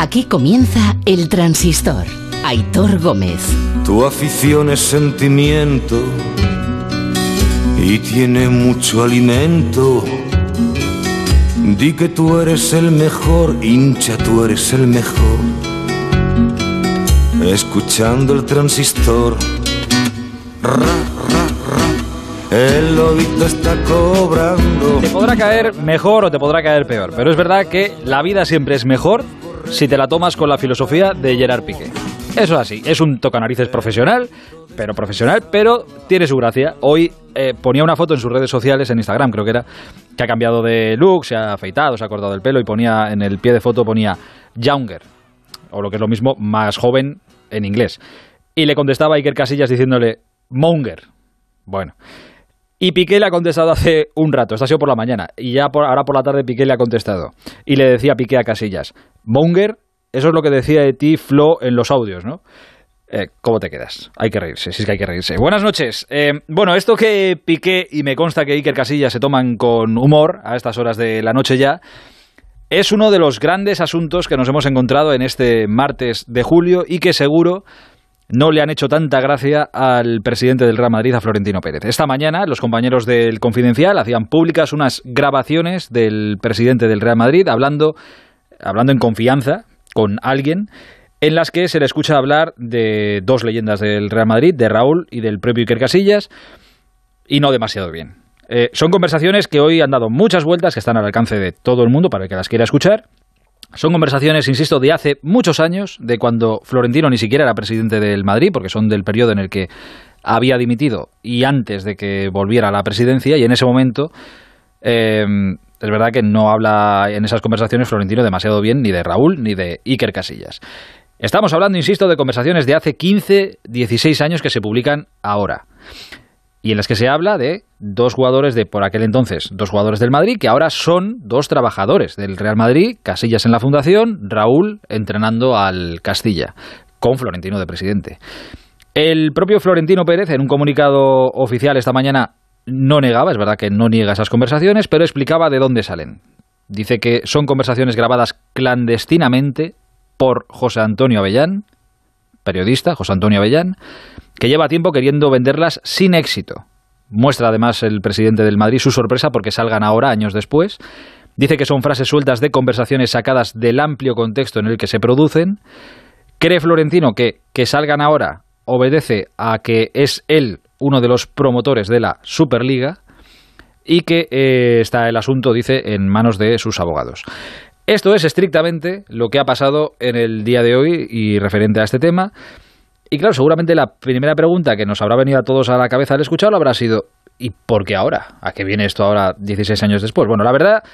Aquí comienza El Transistor. Aitor Gómez. Tu afición es sentimiento y tiene mucho alimento. Di que tú eres el mejor, hincha, tú eres el mejor. Escuchando el transistor. Ra, ra, ra. El lobito está cobrando. Te podrá caer mejor o te podrá caer peor, pero es verdad que la vida siempre es mejor si te la tomas con la filosofía de Gerard Piqué. Eso es así, es un tocanarices profesional, pero profesional, pero tiene su gracia. Hoy eh, ponía una foto en sus redes sociales, en Instagram creo que era, que ha cambiado de look, se ha afeitado, se ha cortado el pelo y ponía en el pie de foto ponía Younger, o lo que es lo mismo, más joven en inglés. Y le contestaba a Iker Casillas diciéndole Monger. Bueno. Y Piqué le ha contestado hace un rato, esto ha sido por la mañana, y ya por, ahora por la tarde Piqué le ha contestado. Y le decía Piqué a Casillas, Monger, eso es lo que decía de ti Flo en los audios, ¿no? Eh, ¿Cómo te quedas? Hay que reírse, sí es que hay que reírse. Buenas noches. Eh, bueno, esto que Piqué y me consta que Iker Casillas se toman con humor a estas horas de la noche ya, es uno de los grandes asuntos que nos hemos encontrado en este martes de julio y que seguro no le han hecho tanta gracia al presidente del Real Madrid, a Florentino Pérez. Esta mañana los compañeros del Confidencial hacían públicas unas grabaciones del presidente del Real Madrid hablando, hablando en confianza con alguien en las que se le escucha hablar de dos leyendas del Real Madrid, de Raúl y del propio Iker Casillas, y no demasiado bien. Eh, son conversaciones que hoy han dado muchas vueltas, que están al alcance de todo el mundo para el que las quiera escuchar, son conversaciones, insisto, de hace muchos años, de cuando Florentino ni siquiera era presidente del Madrid, porque son del periodo en el que había dimitido y antes de que volviera a la presidencia, y en ese momento eh, es verdad que no habla en esas conversaciones Florentino demasiado bien ni de Raúl ni de Iker Casillas. Estamos hablando, insisto, de conversaciones de hace 15, 16 años que se publican ahora y en las que se habla de dos jugadores de por aquel entonces, dos jugadores del Madrid, que ahora son dos trabajadores del Real Madrid, Casillas en la fundación, Raúl entrenando al Castilla, con Florentino de presidente. El propio Florentino Pérez, en un comunicado oficial esta mañana, no negaba, es verdad que no niega esas conversaciones, pero explicaba de dónde salen. Dice que son conversaciones grabadas clandestinamente por José Antonio Avellán, periodista, José Antonio Avellán, que lleva tiempo queriendo venderlas sin éxito. Muestra además el presidente del Madrid su sorpresa porque salgan ahora, años después. Dice que son frases sueltas de conversaciones sacadas del amplio contexto en el que se producen. Cree Florentino que que salgan ahora obedece a que es él uno de los promotores de la Superliga y que eh, está el asunto, dice, en manos de sus abogados. Esto es estrictamente lo que ha pasado en el día de hoy y referente a este tema. Y claro, seguramente la primera pregunta que nos habrá venido a todos a la cabeza al escucharlo habrá sido ¿y por qué ahora? ¿A qué viene esto ahora 16 años después? Bueno, la verdad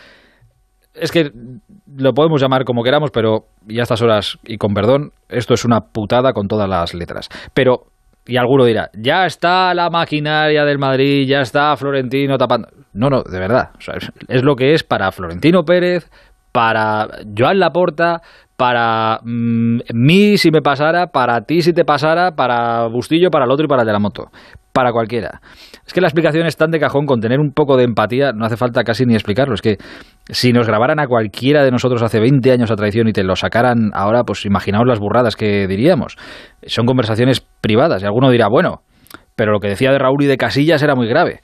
es que lo podemos llamar como queramos, pero ya a estas horas, y con perdón, esto es una putada con todas las letras. Pero, y alguno dirá, ya está la maquinaria del Madrid, ya está Florentino tapando. No, no, de verdad. Es lo que es para Florentino Pérez, para Joan Laporta, para mm, mí si me pasara, para ti si te pasara, para Bustillo, para el otro y para el de la moto. Para cualquiera. Es que la explicación es tan de cajón con tener un poco de empatía, no hace falta casi ni explicarlo. Es que si nos grabaran a cualquiera de nosotros hace 20 años a traición y te lo sacaran ahora, pues imaginaos las burradas que diríamos. Son conversaciones privadas y alguno dirá, bueno, pero lo que decía de Raúl y de Casillas era muy grave.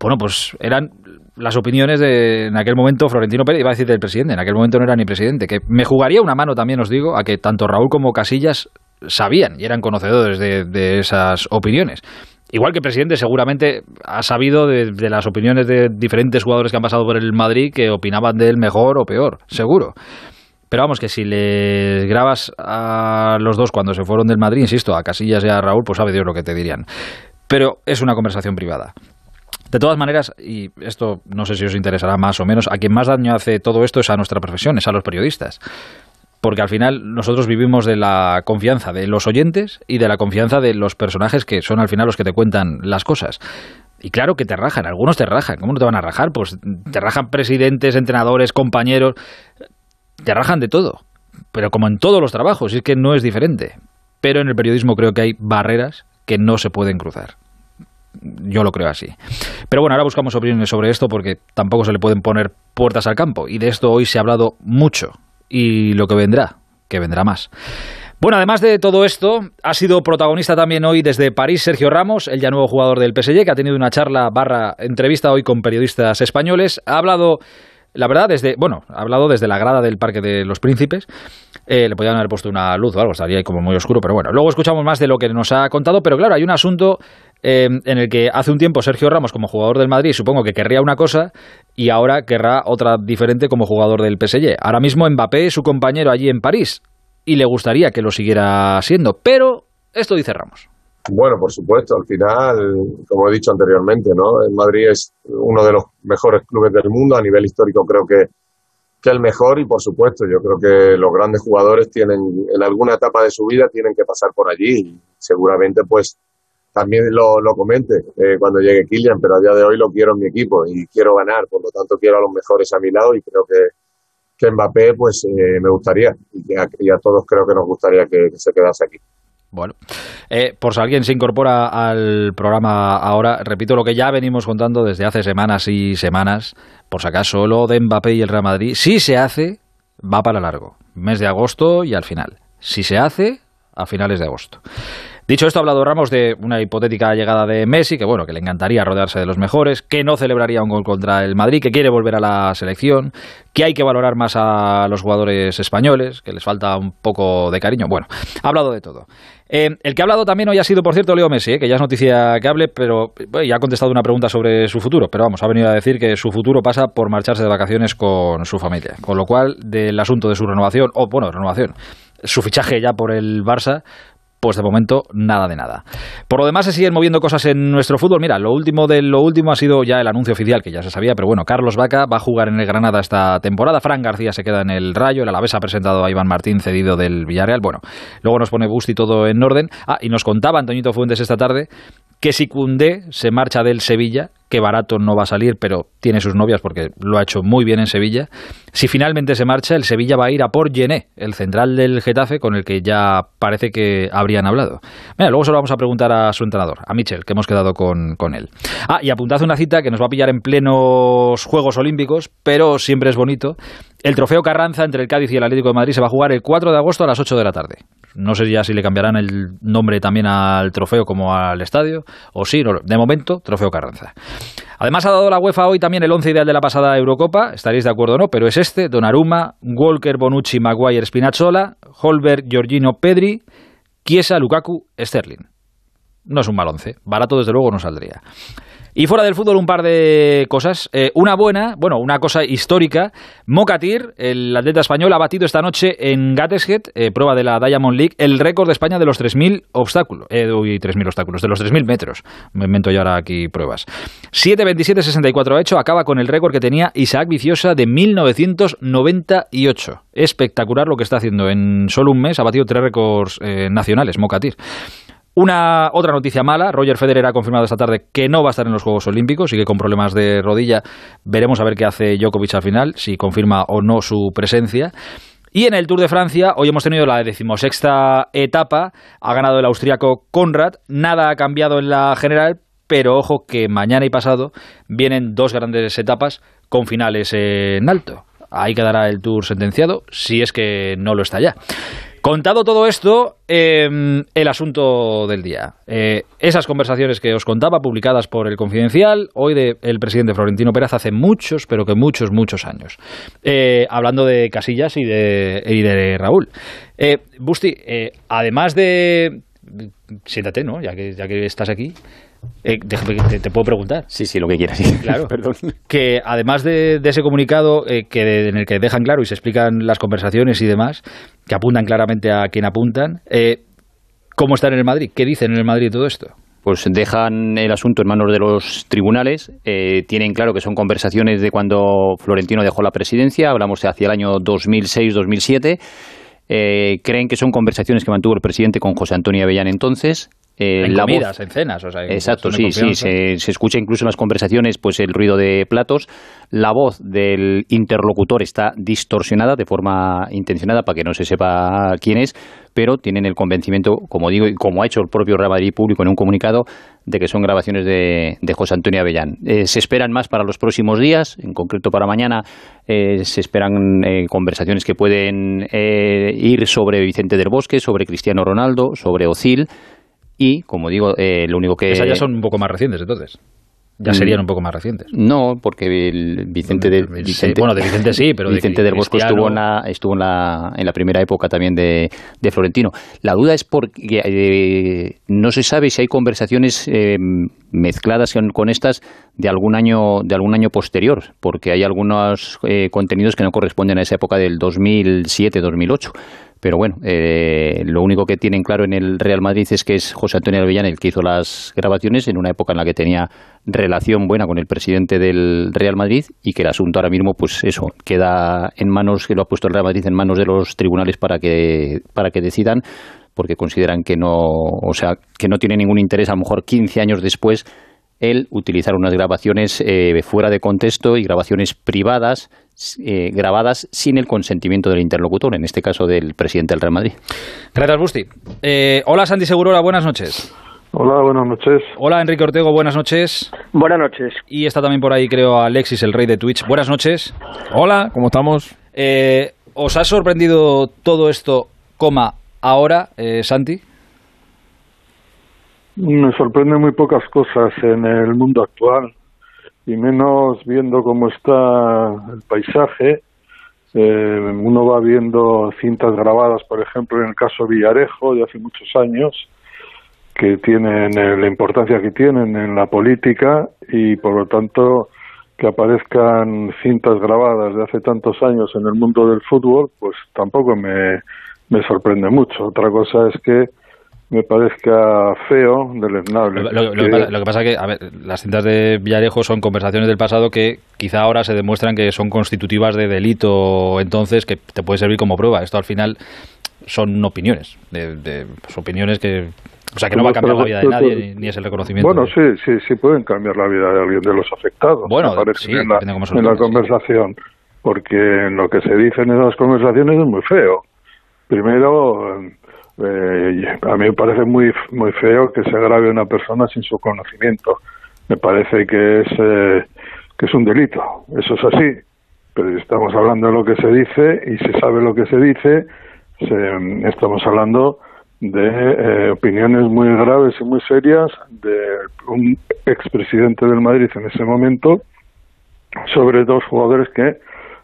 Bueno, pues eran las opiniones de, en aquel momento, Florentino Pérez, iba a decir del presidente, en aquel momento no era ni presidente, que me jugaría una mano también, os digo, a que tanto Raúl como Casillas sabían y eran conocedores de, esas opiniones. Igual que el presidente seguramente ha sabido de, de, las opiniones de diferentes jugadores que han pasado por el Madrid que opinaban de él mejor o peor, seguro. Pero vamos, que si le grabas a los dos cuando se fueron del Madrid, insisto, a Casillas y a Raúl, pues sabe Dios lo que te dirían. Pero es una conversación privada. De todas maneras, y esto no sé si os interesará más o menos, a quien más daño hace todo esto es a nuestra profesión, es a los periodistas. Porque al final nosotros vivimos de la confianza de los oyentes y de la confianza de los personajes que son al final los que te cuentan las cosas. Y claro que te rajan, algunos te rajan. ¿Cómo no te van a rajar? Pues te rajan presidentes, entrenadores, compañeros. Te rajan de todo. Pero como en todos los trabajos, es que no es diferente. Pero en el periodismo creo que hay barreras que no se pueden cruzar yo lo creo así. Pero bueno, ahora buscamos opiniones sobre esto porque tampoco se le pueden poner puertas al campo. Y de esto hoy se ha hablado mucho. Y lo que vendrá, que vendrá más. Bueno, además de todo esto, ha sido protagonista también hoy desde París Sergio Ramos, el ya nuevo jugador del PSG, que ha tenido una charla barra entrevista hoy con periodistas españoles. Ha hablado, la verdad, desde, bueno, ha hablado desde la grada del Parque de los Príncipes. Eh, le podían haber puesto una luz o algo, estaría ahí como muy oscuro, pero bueno, luego escuchamos más de lo que nos ha contado, pero claro, hay un asunto eh, en el que hace un tiempo Sergio Ramos como jugador del Madrid supongo que querría una cosa y ahora querrá otra diferente como jugador del PSG. Ahora mismo Mbappé es su compañero allí en París y le gustaría que lo siguiera siendo. Pero esto dice Ramos. Bueno, por supuesto, al final, como he dicho anteriormente, ¿no? El Madrid es uno de los mejores clubes del mundo, a nivel histórico creo que, que el mejor y por supuesto yo creo que los grandes jugadores tienen, en alguna etapa de su vida tienen que pasar por allí y seguramente pues también lo, lo comente eh, cuando llegue Kylian, pero a día de hoy lo quiero en mi equipo y quiero ganar, por lo tanto quiero a los mejores a mi lado y creo que, que Mbappé, pues eh, me gustaría, y, a, todos creo que nos gustaría que, se quedase aquí. Bueno, eh, por si alguien se incorpora al programa ahora, repito lo que ya venimos contando desde hace semanas y semanas, por si acaso lo de Mbappé y el Real Madrid, si se hace, va para largo, mes de agosto y al final. Si se hace, a finales de agosto. Dicho esto, ha hablado Ramos de una hipotética llegada de Messi, que bueno, que le encantaría rodearse de los mejores, que no celebraría un gol contra el Madrid, que quiere volver a la selección, que hay que valorar más a los jugadores españoles, que les falta un poco de cariño. Bueno, ha hablado de todo. Eh, el que ha hablado también hoy ha sido, por cierto, Leo Messi, eh, que ya es noticia que hable, pero ya ha contestado una pregunta sobre su futuro. Pero vamos, ha venido a decir que su futuro pasa por marcharse de vacaciones con su familia. Con lo cual, del asunto de su renovación, o bueno, renovación, su fichaje ya por el Barça, pues de momento nada de nada. Por lo demás se siguen moviendo cosas en nuestro fútbol. Mira, lo último de lo último ha sido ya el anuncio oficial, que ya se sabía, pero bueno, Carlos Vaca va a jugar en el Granada esta temporada, Fran García se queda en el Rayo, el Alavés ha presentado a Iván Martín cedido del Villarreal. Bueno, luego nos pone Busti todo en orden. Ah, y nos contaba Antoñito Fuentes esta tarde que si Cundé se marcha del Sevilla, que barato no va a salir, pero tiene sus novias porque lo ha hecho muy bien en Sevilla. Si finalmente se marcha, el Sevilla va a ir a por Gené, el central del Getafe, con el que ya parece que habrían hablado. Mira, luego se lo vamos a preguntar a su entrenador, a Michel, que hemos quedado con, con él. Ah, y apuntad una cita que nos va a pillar en plenos Juegos Olímpicos, pero siempre es bonito. El trofeo Carranza entre el Cádiz y el Atlético de Madrid se va a jugar el 4 de agosto a las 8 de la tarde. No sé ya si le cambiarán el nombre también al trofeo como al estadio, o sí, de momento, trofeo Carranza. Además ha dado la UEFA hoy también el once ideal de la pasada Eurocopa, estaréis de acuerdo o no, pero es este, Donnarumma, Walker, Bonucci, Maguire, Spinazzola, Holberg, Giorgino, Pedri, Chiesa, Lukaku, Sterling. No es un mal once, barato desde luego no saldría. Y fuera del fútbol un par de cosas. Eh, una buena, bueno, una cosa histórica. Mokatir, el atleta español, ha batido esta noche en Gateshead, eh, prueba de la Diamond League, el récord de España de los 3.000 obstáculos. Eh, uy, 3.000 obstáculos, de los 3.000 metros. Me invento yo ahora aquí pruebas. 7.27.64 ha hecho, acaba con el récord que tenía Isaac Viciosa de 1998. Espectacular lo que está haciendo. En solo un mes ha batido tres récords eh, nacionales, Mokatir. Una otra noticia mala, Roger Federer ha confirmado esta tarde que no va a estar en los Juegos Olímpicos, sigue con problemas de rodilla. Veremos a ver qué hace Djokovic al final, si confirma o no su presencia. Y en el Tour de Francia, hoy hemos tenido la decimosexta etapa, ha ganado el austríaco Conrad, nada ha cambiado en la general, pero ojo que mañana y pasado vienen dos grandes etapas con finales en alto. Ahí quedará el Tour sentenciado, si es que no lo está ya. Contado todo esto, em, el asunto del día. Eh, esas conversaciones que os contaba, publicadas por El Confidencial, hoy del presidente Florentino Pérez hace muchos, pero que muchos, muchos años. Eh, hablando de Casillas y de, y de Raúl. Eh, Busti, además de... Siéntate, ¿no? Ya que, ya que estás aquí. Eh, te, puedo preguntar. Sí, sí, lo que quieras. Claro, perdón. Que además de, ese comunicado eh, que en el que dejan claro y se explican las conversaciones y demás, que apuntan claramente a quien apuntan, eh, ¿cómo están en el Madrid? ¿Qué dicen en el Madrid todo esto? Pues dejan el asunto en manos de los tribunales. tienen claro que son conversaciones de cuando Florentino dejó la presidencia, hablamos de hacia el año 2006-2007. Creen que son conversaciones que mantuvo el presidente con José Antonio Avellán entonces eh, en comidas, en cenas. O sea, exacto, sí, sí. Se, se, escucha incluso en las conversaciones pues el ruido de platos. La voz del interlocutor está distorsionada de forma intencionada para que no se sepa quién es, pero tienen el convencimiento, como digo, y como ha hecho el propio Real Madrid público en un comunicado, de que son grabaciones de, José Antonio Avellán. Eh, se esperan más para los próximos días, en concreto para mañana eh, se esperan eh, conversaciones que pueden ir sobre Vicente del Bosque, sobre Cristiano Ronaldo, sobre Ocil y, como digo, eh, lo único que... Esas ya son un poco más recientes, entonces. Ya mm. serían un poco más recientes. No, porque el Vicente del Vicente, bueno, de Vicente sí, pero Vicente del Bosco estuvo en la, estuvo en la, en la primera época también de, de Florentino. La duda es porque eh, no se sabe si hay conversaciones eh, mezcladas con, estas de algún año de algún año posterior, porque hay algunos contenidos que no corresponden a esa época del 2007-2008 pero bueno, eh, lo único que tienen claro en el Real Madrid es que es José Antonio Avellán el que hizo las grabaciones en una época en la que tenía relación buena con el presidente del Real Madrid y que el asunto ahora mismo, pues eso, queda en manos, que lo ha puesto el Real Madrid en manos de los tribunales para que, para que decidan porque consideran que no, o sea, que no tiene ningún interés, a lo mejor 15 años después, el utilizar unas grabaciones eh, fuera de contexto y grabaciones privadas eh, grabadas sin el consentimiento del interlocutor, en este caso del presidente del Real Madrid. Gracias, Busti. Eh, hola, Santi Segurola, buenas noches. Hola, buenas noches. Hola, Enrique Ortego, buenas noches. Buenas noches. Y está también por ahí, creo, Alexis, el rey de Twitch. Buenas noches. Hola, ¿cómo estamos? Eh, ¿Os ha sorprendido todo esto, coma, ahora, Santi? Me sorprende muy pocas cosas en el mundo actual y menos viendo cómo está el paisaje. Eh, uno va viendo cintas grabadas, por ejemplo, en el caso Villarejo de hace muchos años, que tienen eh, la importancia que tienen en la política y, por lo tanto, que aparezcan cintas grabadas de hace tantos años en el mundo del fútbol, pues tampoco me, me sorprende mucho. Otra cosa es que me parezca feo, deleznable. Lo, lo, que pasa es que, a ver, las cintas de Villarejo son conversaciones del pasado que quizá ahora se demuestran que son constitutivas de delito, entonces que te puede servir como prueba. Esto al final son opiniones, de, pues, opiniones que o sea, que no va a cambiar la vida de nadie ni, es el reconocimiento. Bueno, sí, sí, sí pueden cambiar la vida de alguien de los afectados. Bueno, sí, en la, en la conversación, porque lo que se dice en esas conversaciones es muy feo. Primero, eh, a mí me parece muy muy feo que se grabe una persona sin su conocimiento. Me parece que es eh, que es un delito. Eso es así. Pero estamos hablando de lo que se dice y se sabe lo que se dice, estamos hablando de eh, opiniones muy graves y muy serias de un expresidente del Madrid en ese momento sobre dos jugadores que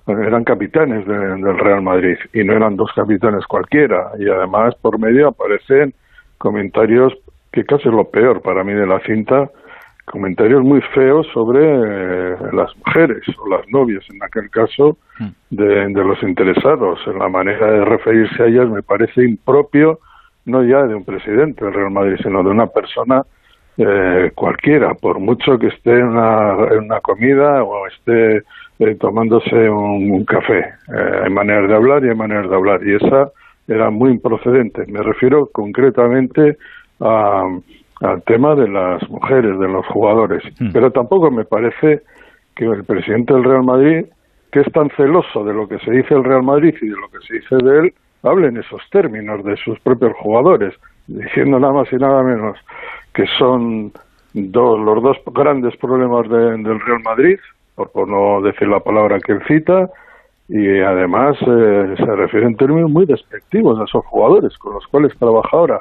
eran capitanes del Real Madrid y no eran dos capitanes cualquiera. Y además por medio aparecen comentarios que casi es lo peor para mí de la cinta, comentarios muy feos sobre eh, las mujeres o las novias, en aquel caso, hmm. de, los interesados. En la manera de referirse a ellas me parece impropio, no ya de un presidente del Real Madrid, sino de una persona eh, cualquiera, por mucho que esté en una comida o esté eh, tomándose un, café. Eh, hay maneras de hablar y hay maneras de hablar. Y esa era muy improcedente. Me refiero concretamente al tema de las mujeres, de los jugadores. Hmm. Pero tampoco me parece que el presidente del Real Madrid, que es tan celoso de lo que se dice el Real Madrid y de lo que se dice de él, hable en esos términos de sus propios jugadores, diciendo nada más y nada menos que son los dos grandes problemas del Real Madrid, por, no decir la palabra que él cita, y además eh, se refiere en términos muy despectivos a esos jugadores con los cuales trabaja ahora.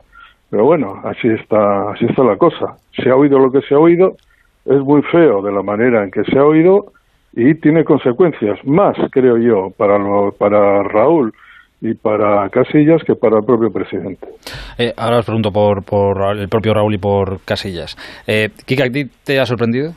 Pero bueno, así está, así está la cosa. Se ha oído lo que se ha oído, es muy feo de la manera en que se ha oído y tiene consecuencias más, creo yo, para, para Raúl y para Casillas que para el propio presidente. Eh, ahora os pregunto por, por el propio Raúl y por Casillas. Eh, Kika, ¿a ti te ha sorprendido?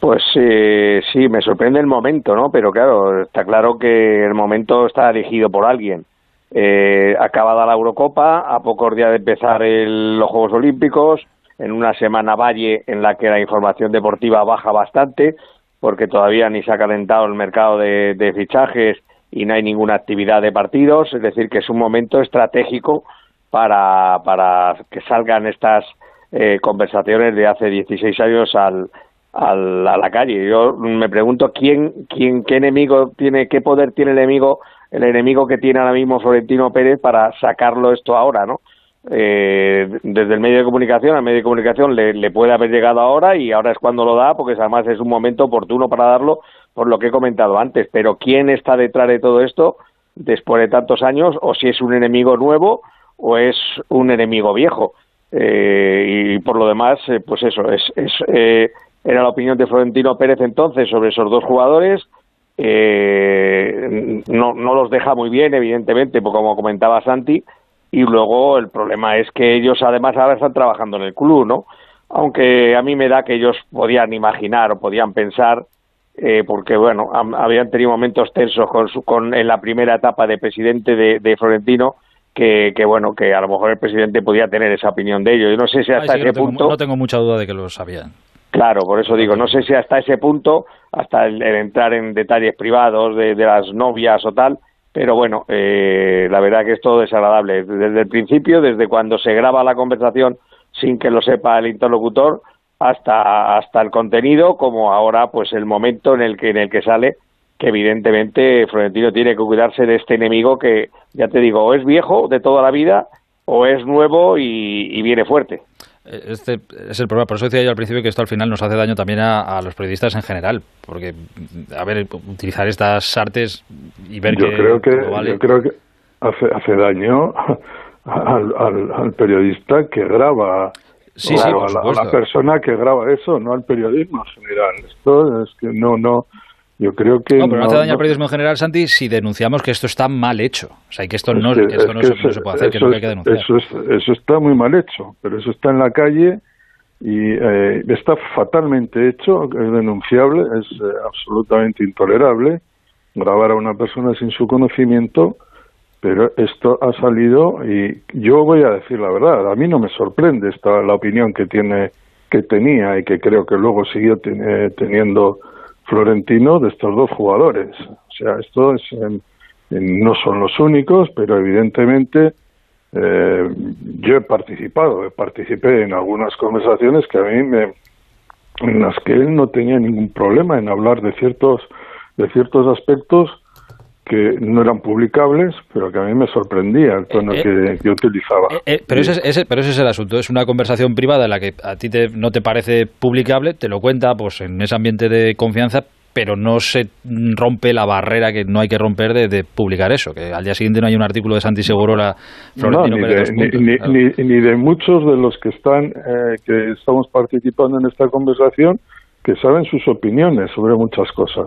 Pues eh, sí, me sorprende el momento, ¿no? Pero claro, está claro que el momento está elegido por alguien. Eh, acabada la Eurocopa, a pocos días de empezar los Juegos Olímpicos, en una semana valle en la que la información deportiva baja bastante, porque todavía ni se ha calentado el mercado de fichajes y no hay ninguna actividad de partidos, es decir, que es un momento estratégico para, para que salgan estas eh, conversaciones de hace 16 años al, al, a la calle. Yo me pregunto quién, quién, qué enemigo tiene, qué poder tiene el enemigo, el enemigo que tiene ahora mismo Florentino Pérez para sacarlo esto ahora, ¿no? Eh, desde el medio de comunicación al medio de comunicación le, le, puede haber llegado ahora y ahora es cuando lo da porque además es un momento oportuno para darlo por lo que he comentado antes pero quién está detrás de todo esto después de tantos años o si es un enemigo nuevo o es un enemigo viejo eh, y por lo demás eh, pues eso es, es eh, era la opinión de Florentino Pérez entonces sobre esos dos jugadores eh, no, no los deja muy bien evidentemente como comentaba Santi y luego el problema es que ellos además ahora están trabajando en el club, ¿no? Aunque a mí me da que ellos podían imaginar o podían pensar, eh, porque bueno, habían tenido momentos tensos con, su, con en la primera etapa de presidente de, de Florentino, que, que, bueno, que a lo mejor el presidente podía tener esa opinión de ellos. Yo no sé si hasta Ay, sí, ese no tengo, punto. no tengo mucha duda de que lo sabían. Claro, por eso digo, no sé si hasta ese punto, hasta el, entrar en detalles privados de, las novias o tal, pero bueno, eh, la verdad que es todo desagradable. Desde el principio, desde cuando se graba la conversación sin que lo sepa el interlocutor, hasta, hasta el contenido, como ahora pues el momento en el que, en el que sale, que evidentemente Florentino tiene que cuidarse de este enemigo que, ya te digo, o es viejo de toda la vida, o es nuevo y viene fuerte. Este es el problema. Por eso decía yo al principio que esto al final nos hace daño también a, a los periodistas en general. Porque, a ver, utilizar estas artes y ver yo que. Creo que vale. Yo creo que hace, hace daño al, al, al periodista que graba. Sí, a, la, a, la, persona que graba eso, no al periodismo en general. Esto es que no, no. Yo creo que. No, pero no, hace daño al periodismo en general, Santi, si denunciamos que esto está mal hecho. O sea, que esto no, es que, esto es no, que se, no, puede hacer, que no hay que denunciar. Eso, es, eso está muy mal hecho, pero eso está en la calle y eh, está fatalmente hecho, es denunciable, es eh, absolutamente intolerable grabar a una persona sin su conocimiento, pero esto ha salido y yo voy a decir la verdad, a mí no me sorprende esta la opinión que tiene que tenía y que creo que luego siguió ten, eh, teniendo Florentino de estos dos jugadores. O sea, esto es, no son los únicos, pero evidentemente eh, yo he participado, participé en algunas conversaciones que a mí me, en las que él no tenía ningún problema en hablar de ciertos de ciertos aspectos que no eran publicables, pero que a mí me sorprendía el tono eh, que, que, utilizaba. Eh, eh, pero, ese, ese, pero ese es el asunto, es una conversación privada en la que a ti te, no te parece publicable, te lo cuenta pues en ese ambiente de confianza, pero no se rompe la barrera que no hay que romper de, de, publicar eso, que al día siguiente no hay un artículo de Santi Segurola Florentino no, ni, Pérez de, puntos, ni, claro. ni, ni, de muchos de los que están eh, que estamos participando en esta conversación que saben sus opiniones sobre muchas cosas.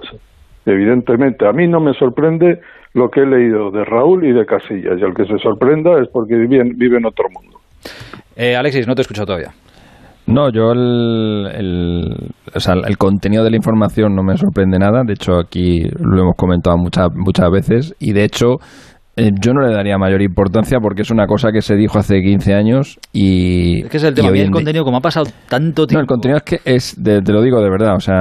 Evidentemente, a mí no me sorprende lo que he leído de Raúl y de Casillas, y el que se sorprenda es porque vive en, vive en otro mundo. Eh, Alexis, no te he escuchado todavía. No, yo el, el, o sea, el, contenido de la información no me sorprende nada. De hecho, aquí lo hemos comentado muchas, muchas veces. Y de hecho, eh, yo no le daría mayor importancia porque es una cosa que se dijo hace 15 años y... Es que es el tema, y el contenido, como ha pasado tanto tiempo... No, el contenido es que es, de, te lo digo de verdad, o sea,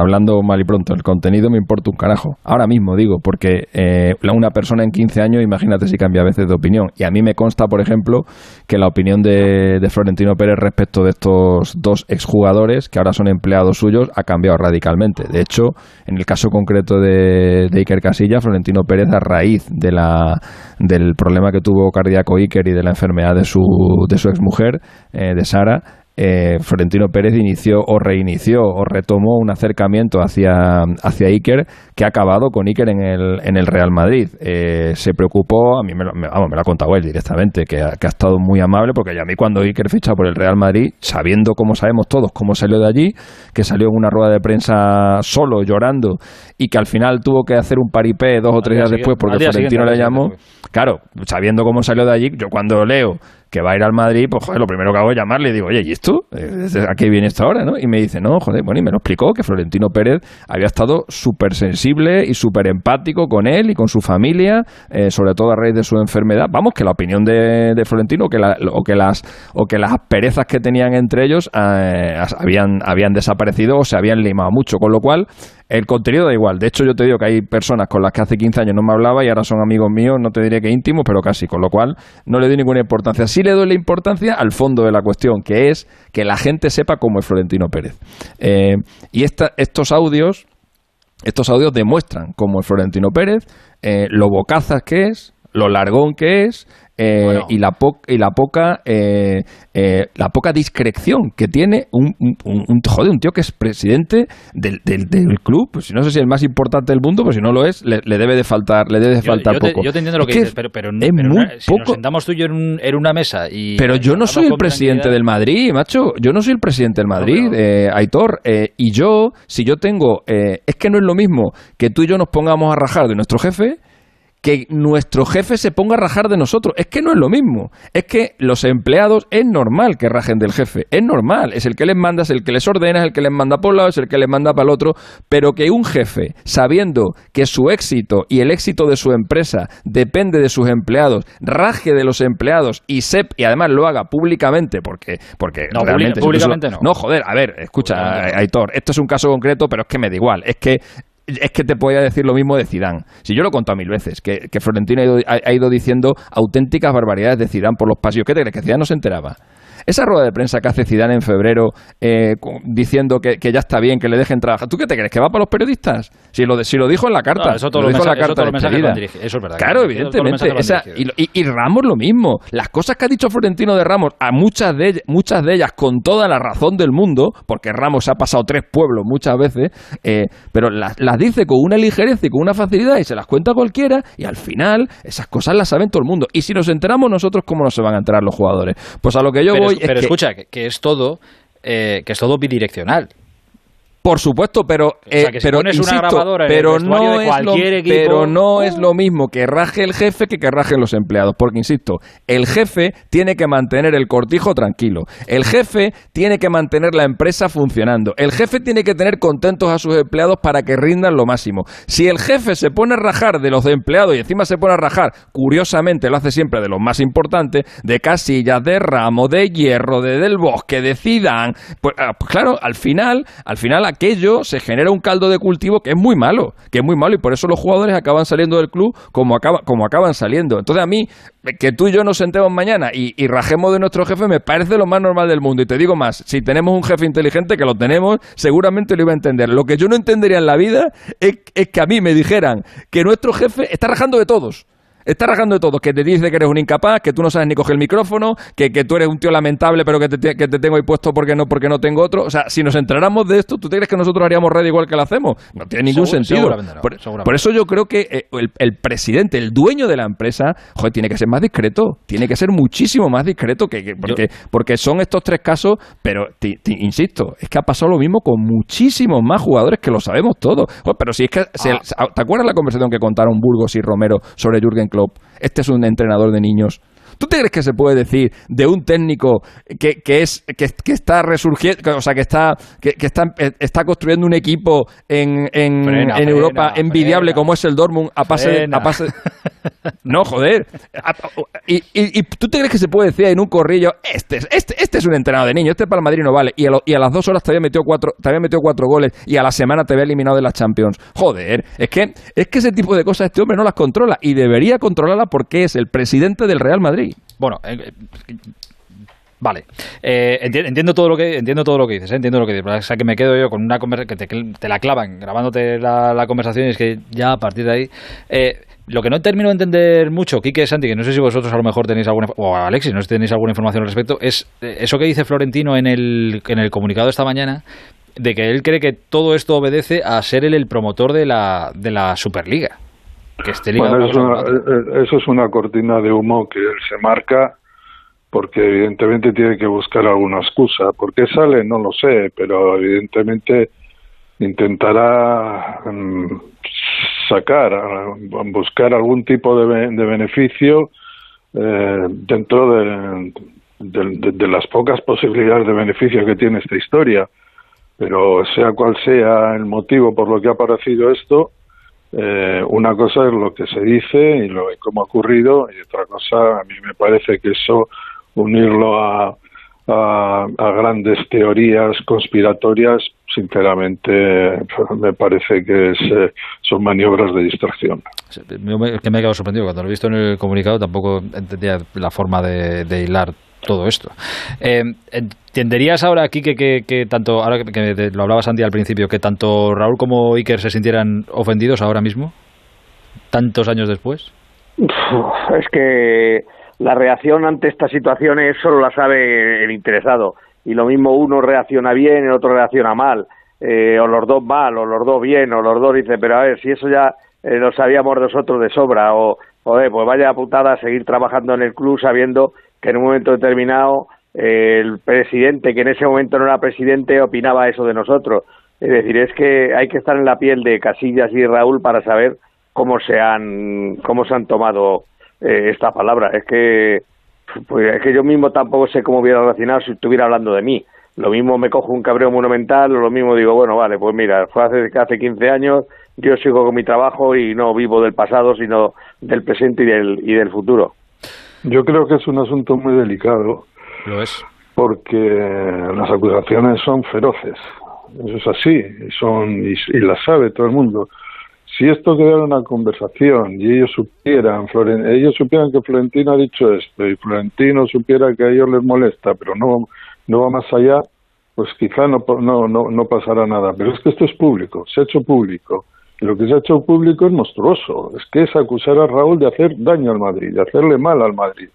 hablando mal y pronto, el contenido me importa un carajo. Ahora mismo digo, porque eh, una persona en 15 años, imagínate si cambia a veces de opinión. Y a mí me consta, por ejemplo, que la opinión de, de Florentino Pérez respecto de estos dos exjugadores, que ahora son empleados suyos, ha cambiado radicalmente. De hecho, en el caso concreto de, de Iker Casilla, Florentino Pérez, a raíz de la del problema que tuvo cardíaco Iker y de la enfermedad de su, de su exmujer, eh, de Sara, eh, Florentino Pérez inició o reinició o retomó un acercamiento hacia, hacia Iker que ha acabado con Iker en el, en el Real Madrid. Eh, se preocupó, a mí me lo, me, vamos, me lo ha contado él directamente, que ha, que ha estado muy amable, porque ya a mí cuando Iker ficha por el Real Madrid, sabiendo cómo sabemos todos cómo salió de allí, que salió en una rueda de prensa solo, llorando, y que al final tuvo que hacer un paripé dos o tres días después porque Florentino le llamó. Claro, sabiendo cómo salió de allí, yo cuando leo que va a ir al Madrid, pues joder, lo primero que hago es llamarle y digo, oye, ¿y esto? ¿A qué viene esto ahora? ¿no? Y me dice, no, joder, bueno, y me lo explicó que Florentino Pérez había estado súper sensible y súper empático con él y con su familia, eh, sobre todo a raíz de su enfermedad. Vamos, que la opinión de, Florentino que la, o, que las, o que las asperezas que tenían entre ellos eh, habían, habían desaparecido o se habían limado mucho, con lo cual El contenido da igual. De hecho, yo te digo que hay personas con las que hace 15 años no me hablaba y ahora son amigos míos, no te diré que íntimos, pero casi, con lo cual no le doy ninguna importancia. Sí le doy la importancia al fondo de la cuestión, que es que la gente sepa cómo es Florentino Pérez. Eh, y estos audios, estos audios demuestran cómo es Florentino Pérez, eh, lo bocazas que es, lo largón que es, eh, y la y la poca eh, eh, la poca discreción que tiene un, un, un, tío que es presidente del, del, club pues no sé si el más importante del mundo pues si no lo es le, debe de faltar le debe de faltar poco. yo te entiendo lo que, dices pero, pero, es muy si poco. nos sentamos tú y yo en, en una mesa y pero yo no soy el presidente del Madrid macho. Yo no soy el presidente del Madrid Aitor y yo si yo tengo es que no es lo mismo que tú y yo nos pongamos a rajar de nuestro jefe que nuestro jefe se ponga a rajar de nosotros. Es que no es lo mismo. Es que los empleados es normal que rajen del jefe. Es normal. Es el que les manda, es el que les ordena, es el que les manda por un lado, es el que les manda para el otro. Pero que un jefe, sabiendo que su éxito y el éxito de su empresa depende de sus empleados, raje de los empleados y sep y además lo haga públicamente, porque, porque no, realmente. Públicamente no. No, joder, a ver, escucha, Aitor, esto es un caso concreto, pero es que me da igual. Es que es que te podía decir lo mismo de Zidane. Si yo lo he contado mil veces, que, Florentino ha ido, diciendo auténticas barbaridades de Zidane por los pasillos. ¿Qué te crees? Que Zidane no se enteraba. Esa rueda de prensa que hace Zidane en febrero eh, diciendo que, ya está bien, que le dejen trabajar. ¿Tú qué te crees? ¿Que va para los periodistas? Si lo, si lo dijo en la carta. eso todo lo dijo en la carta eso, es verdad. Claro, evidentemente. y, Ramos lo mismo. Las cosas que ha dicho Florentino de Ramos, a muchas de, ellas, muchas de ellas con toda la razón del mundo, porque Ramos ha pasado tres pueblos muchas veces, eh, pero las, las dice con una ligereza y con una facilidad y se las cuenta cualquiera y al final esas cosas las saben todo el mundo. Y si nos enteramos nosotros, ¿cómo no se van a enterar los jugadores? Pues a lo que yo voy pero escucha, que, es todo, eh, que es todo bidireccional. Por supuesto, pero eh, pero pero no es lo, pero no es lo mismo que raje el jefe que que rajen los empleados, porque insisto, el jefe tiene que mantener el cortijo tranquilo, el jefe tiene que mantener la empresa funcionando, el jefe tiene que tener contentos a sus empleados para que rindan lo máximo. Si el jefe se pone a rajar de los empleados y encima se pone a rajar, curiosamente lo hace siempre de los más importantes, de Casillas, de Ramo, de Hierro, de Del Bosque, decidan, pues, ah, pues claro, al final, al final aquello se genera un caldo de cultivo que es muy malo, que es muy malo y por eso los jugadores acaban saliendo del club como, acaba, como acaban saliendo. Entonces a mí, que tú y yo nos sentemos mañana y, rajemos de nuestro jefe me parece lo más normal del mundo. Y te digo más, si tenemos un jefe inteligente, que lo tenemos, seguramente lo iba a entender. Lo que yo no entendería en la vida es que a mí me dijeran que nuestro jefe está rajando de todos. Está rajando de todo, que te dice que eres un incapaz, que tú no sabes ni coger el micrófono, que, que tú eres un tío lamentable, pero que te, que te tengo ahí puesto porque no, porque no tengo otro. O sea, si nos enteráramos de esto, ¿tú te crees que nosotros haríamos red igual que lo hacemos? No tiene ningún sentido. por, eso yo creo que eh, el, presidente, el dueño de la empresa, joder, tiene que ser más discreto. Tiene que ser muchísimo más discreto que, porque, porque son estos tres casos, pero te, insisto, es que ha pasado lo mismo con muchísimos más jugadores que lo sabemos todos. pero si es que, ah. ¿te acuerdas la conversación que contaron Burgos y Romero sobre Jürgen Klopp? Este es un entrenador de niños. ¿Tú te crees que se puede decir de un técnico que, que es que, que, está resurgiendo, o sea, que está que, está, está construyendo un equipo en, en, en Europa envidiable como es el Dortmund a pase, a pase No, joder. Y, y, y, tú te crees que se puede decir en un corrillo, este, este, este es un entrenador de niños, este para el Madrid no vale. Y a, y a las dos horas te había, metido cuatro, te había metido cuatro goles y a la semana te había eliminado de las Champions. Joder, es que, es que ese tipo de cosas este hombre no las controla y debería controlarla porque es el presidente del Real Madrid. Bueno, eh, eh, Vale, eh, entiendo, todo lo que entiendo todo lo que dices, entiendo lo que dices. O sea que me quedo yo con una conversación que te, la clavan grabándote la, conversación y es que ya a partir de ahí lo que no termino de entender mucho, Quique Santi, que no sé si vosotros a lo mejor tenéis alguna, o Alexis, no sé si tenéis alguna información al respecto, es eso que dice Florentino en el, en el comunicado esta mañana, de que él cree que todo esto obedece a ser él el promotor de la, de la Superliga. Bueno, eso, es una cortina de humo que él se marca porque evidentemente tiene que buscar alguna excusa. ¿Por qué sale? No lo sé, pero evidentemente intentará mm, sacar, buscar algún tipo de, beneficio eh, dentro de, de, las pocas posibilidades de beneficio que tiene esta historia. Pero sea cual sea el motivo por lo que ha aparecido esto, eh, una cosa es lo que se dice y lo cómo ha ocurrido y otra cosa a mí me parece que eso unirlo a, a, grandes teorías conspiratorias, sinceramente me parece que eh, son maniobras de distracción. Es que me he quedado sorprendido. Cuando lo he visto en el comunicado tampoco entendía la forma de, hilar todo esto. Eh, ¿Entenderías ahora aquí que, que, tanto, ahora que, lo hablaba Santi al principio, que tanto Raúl como Iker se sintieran ofendidos ahora mismo, tantos años después? Es que la reacción ante estas situaciones solo la sabe el interesado. Y lo mismo uno reacciona bien, el otro reacciona mal. Eh, o los dos mal, o los dos bien, o los dos dicen, pero a ver, si eso ya eh, lo sabíamos nosotros de sobra, o, pues vaya putada seguir trabajando en el club sabiendo que en un momento determinado eh, el presidente, que en ese momento no era presidente, opinaba eso de nosotros. Es decir, es que hay que estar en la piel de Casillas y Raúl para saber cómo se han, cómo se han tomado eh, esta palabra. Es que, pues, es que yo mismo tampoco sé cómo hubiera relacionado si estuviera hablando de mí. Lo mismo me cojo un cabreo monumental, o lo mismo digo, bueno, vale, pues mira, fue hace, hace 15 años, yo sigo con mi trabajo y no vivo del pasado, sino del presente y del, y del futuro. Yo creo que es un asunto muy delicado. Lo es. Porque las acusaciones son feroces. Eso es así, son, y, y la sabe todo el mundo si esto quedara una conversación y ellos supieran, ellos supieran que Florentino ha dicho esto y Florentino supiera que a ellos les molesta, pero no, no va más allá, pues quizá no, no, no, no pasará nada. Pero es que esto es público, se ha hecho público. Lo que se ha hecho público es monstruoso. Es que es acusar a Raúl de hacer daño al Madrid, de hacerle mal al Madrid,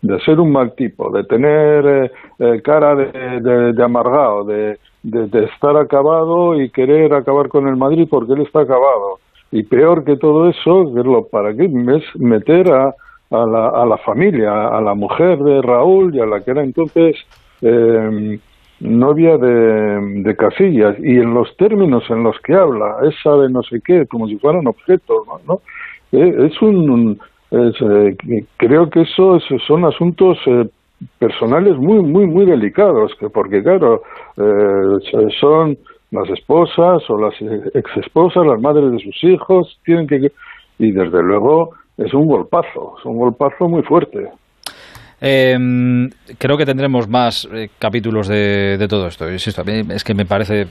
de ser un mal tipo, de tener eh, eh, cara de, de, amargado, de, de estar acabado y querer acabar con el Madrid porque él está acabado y peor que todo eso, verlo para qué es meter a, a, la, a la familia, a la mujer de Raúl y a la que era entonces eh, novia de, de, Casillas, y en los términos en los que habla, esa de no sé qué, como si fueran objetos, ¿no? Eh, es un, eh, creo que eso, son asuntos eh, personales muy, muy, muy delicados, que porque claro, son las esposas o las exesposas, las madres de sus hijos, tienen que... Y desde luego es un golpazo, es un golpazo muy fuerte. Em, creo que tendremos más eh, capítulos de, de, todo esto. es que me parece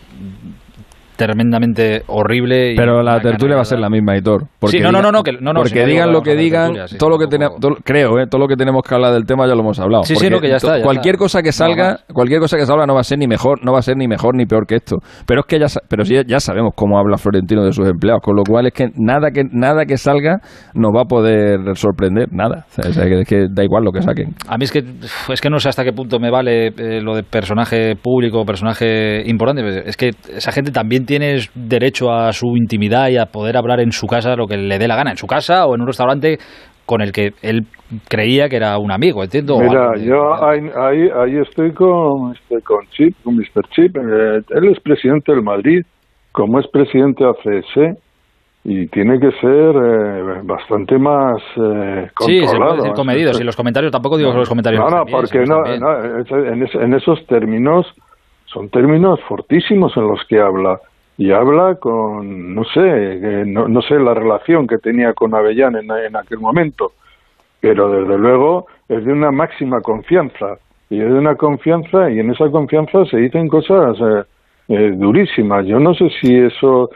tremendamente horrible. Pero la tertulia va a ser la misma, Hitor. Porque sí, no, no, no, no, que, no, porque digan lo que digan, todo lo que tenemos, creo, eh, todo lo que tenemos que hablar del tema ya lo hemos hablado. Sí, sí, no, que ya está. cualquier cosa que salga, cualquier cosa que salga no va a ser ni mejor, no va a ser ni mejor ni peor que esto. Pero es que ya, pero sí, ya sabemos cómo habla Florentino de sus empleados, con lo cual es que nada que nada que salga nos va a poder sorprender, nada. O sea, es que da igual lo que saquen. A mí es que es que no sé hasta qué punto me vale eh, lo de personaje público, personaje importante. Es que esa gente también tienes derecho a su intimidad y a poder hablar en su casa lo que le dé la gana, en su casa o en un restaurante con el que él creía que era un amigo, ¿entiendo? Mira, yo ahí, ahí, estoy con, este, con Chip, con Mr. Chip. Eh, él es presidente del Madrid, como es presidente de ACS, y tiene que ser eh, bastante más eh, controlado. Sí, comedido. Si los comentarios, tampoco digo los comentarios. No, no, porque no, en, en, esos términos son términos fortísimos en los que habla y habla con, no sé, no, no, sé la relación que tenía con Avellán en, en, aquel momento, pero desde luego es de una máxima confianza y es de una confianza y en esa confianza se dicen cosas eh, eh, durísimas. Yo no sé si eso,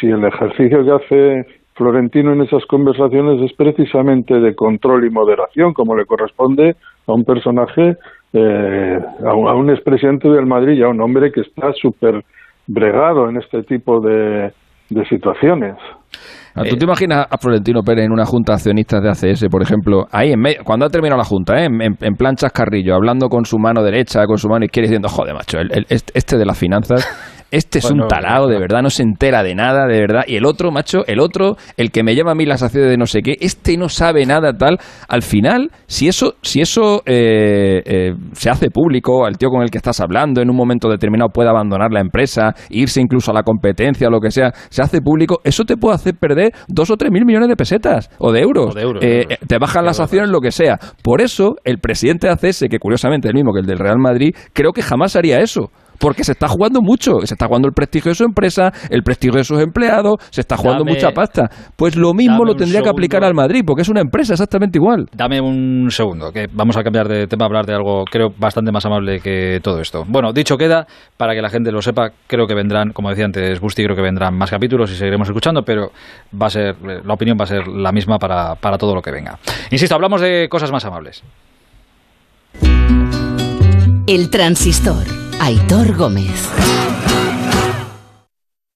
si el ejercicio que hace Florentino en esas conversaciones es precisamente de control y moderación, como le corresponde a un personaje eh, a, un, expresidente del Madrid y a un hombre que está súper bregado en este tipo de, de situaciones. Ah, ¿Tú te imaginas a Florentino Pérez en una junta de accionistas de ACS, por ejemplo, ahí en medio, cuando ha terminado la junta, ¿eh? en, en, plan chascarrillo, hablando con su mano derecha, con su mano izquierda, diciendo, joder, macho, el, este de las finanzas este es un tarado, de verdad, no se entera de nada, de verdad. Y el otro, macho, el otro, el que me lleva a mí las acciones de no sé qué, este no sabe nada, tal. Al final, si eso, si eso eh, eh, se hace público, el tío con el que estás hablando en un momento determinado puede abandonar la empresa, irse incluso a la competencia o lo que sea, se hace público, eso te puede hacer perder dos o tres mil millones de pesetas o de euros. Eh, te bajan las acciones, lo que sea. Por eso, el presidente de ACS, que curiosamente es el mismo que el del Real Madrid, creo que jamás haría eso porque se está jugando mucho, se está jugando el prestigio de su empresa, el prestigio de sus empleados, se está jugando mucha pasta. Pues lo mismo lo tendría que aplicar al Madrid, porque es una empresa exactamente igual. Dame un segundo, que vamos a cambiar de tema, a hablar de algo, creo, bastante más amable que todo esto. Bueno, dicho queda, para que la gente lo sepa, creo que vendrán, como decía antes Busti, creo que vendrán más capítulos y seguiremos escuchando, pero va a ser, la opinión va a ser la misma para, para todo lo que venga. Insisto, hablamos de cosas más amables. El transistor. Aitor Gómez.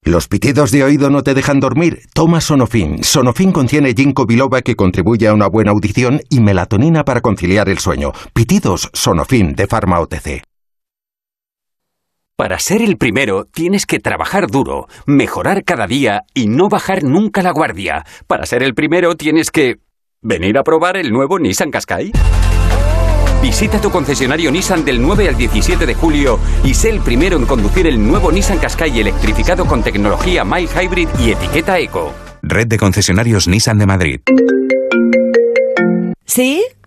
¿Los pitidos de oído no te dejan dormir? Toma Sonofin. Sonofin contiene ginkgo biloba que contribuye a una buena audición y melatonina para conciliar el sueño. Pitidos Sonofin de Pharma OTC. Para ser el primero tienes que trabajar duro, mejorar cada día y no bajar nunca la guardia. Para ser el primero tienes que venir a probar el nuevo Nissan Qashqai. Visita tu concesionario Nissan del 9 al 17 de julio y sé el primero en conducir el nuevo Nissan Qashqai electrificado con tecnología My Hybrid y etiqueta Eco. Red de concesionarios Nissan de Madrid. ¿Sí?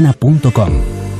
matoansorena.com.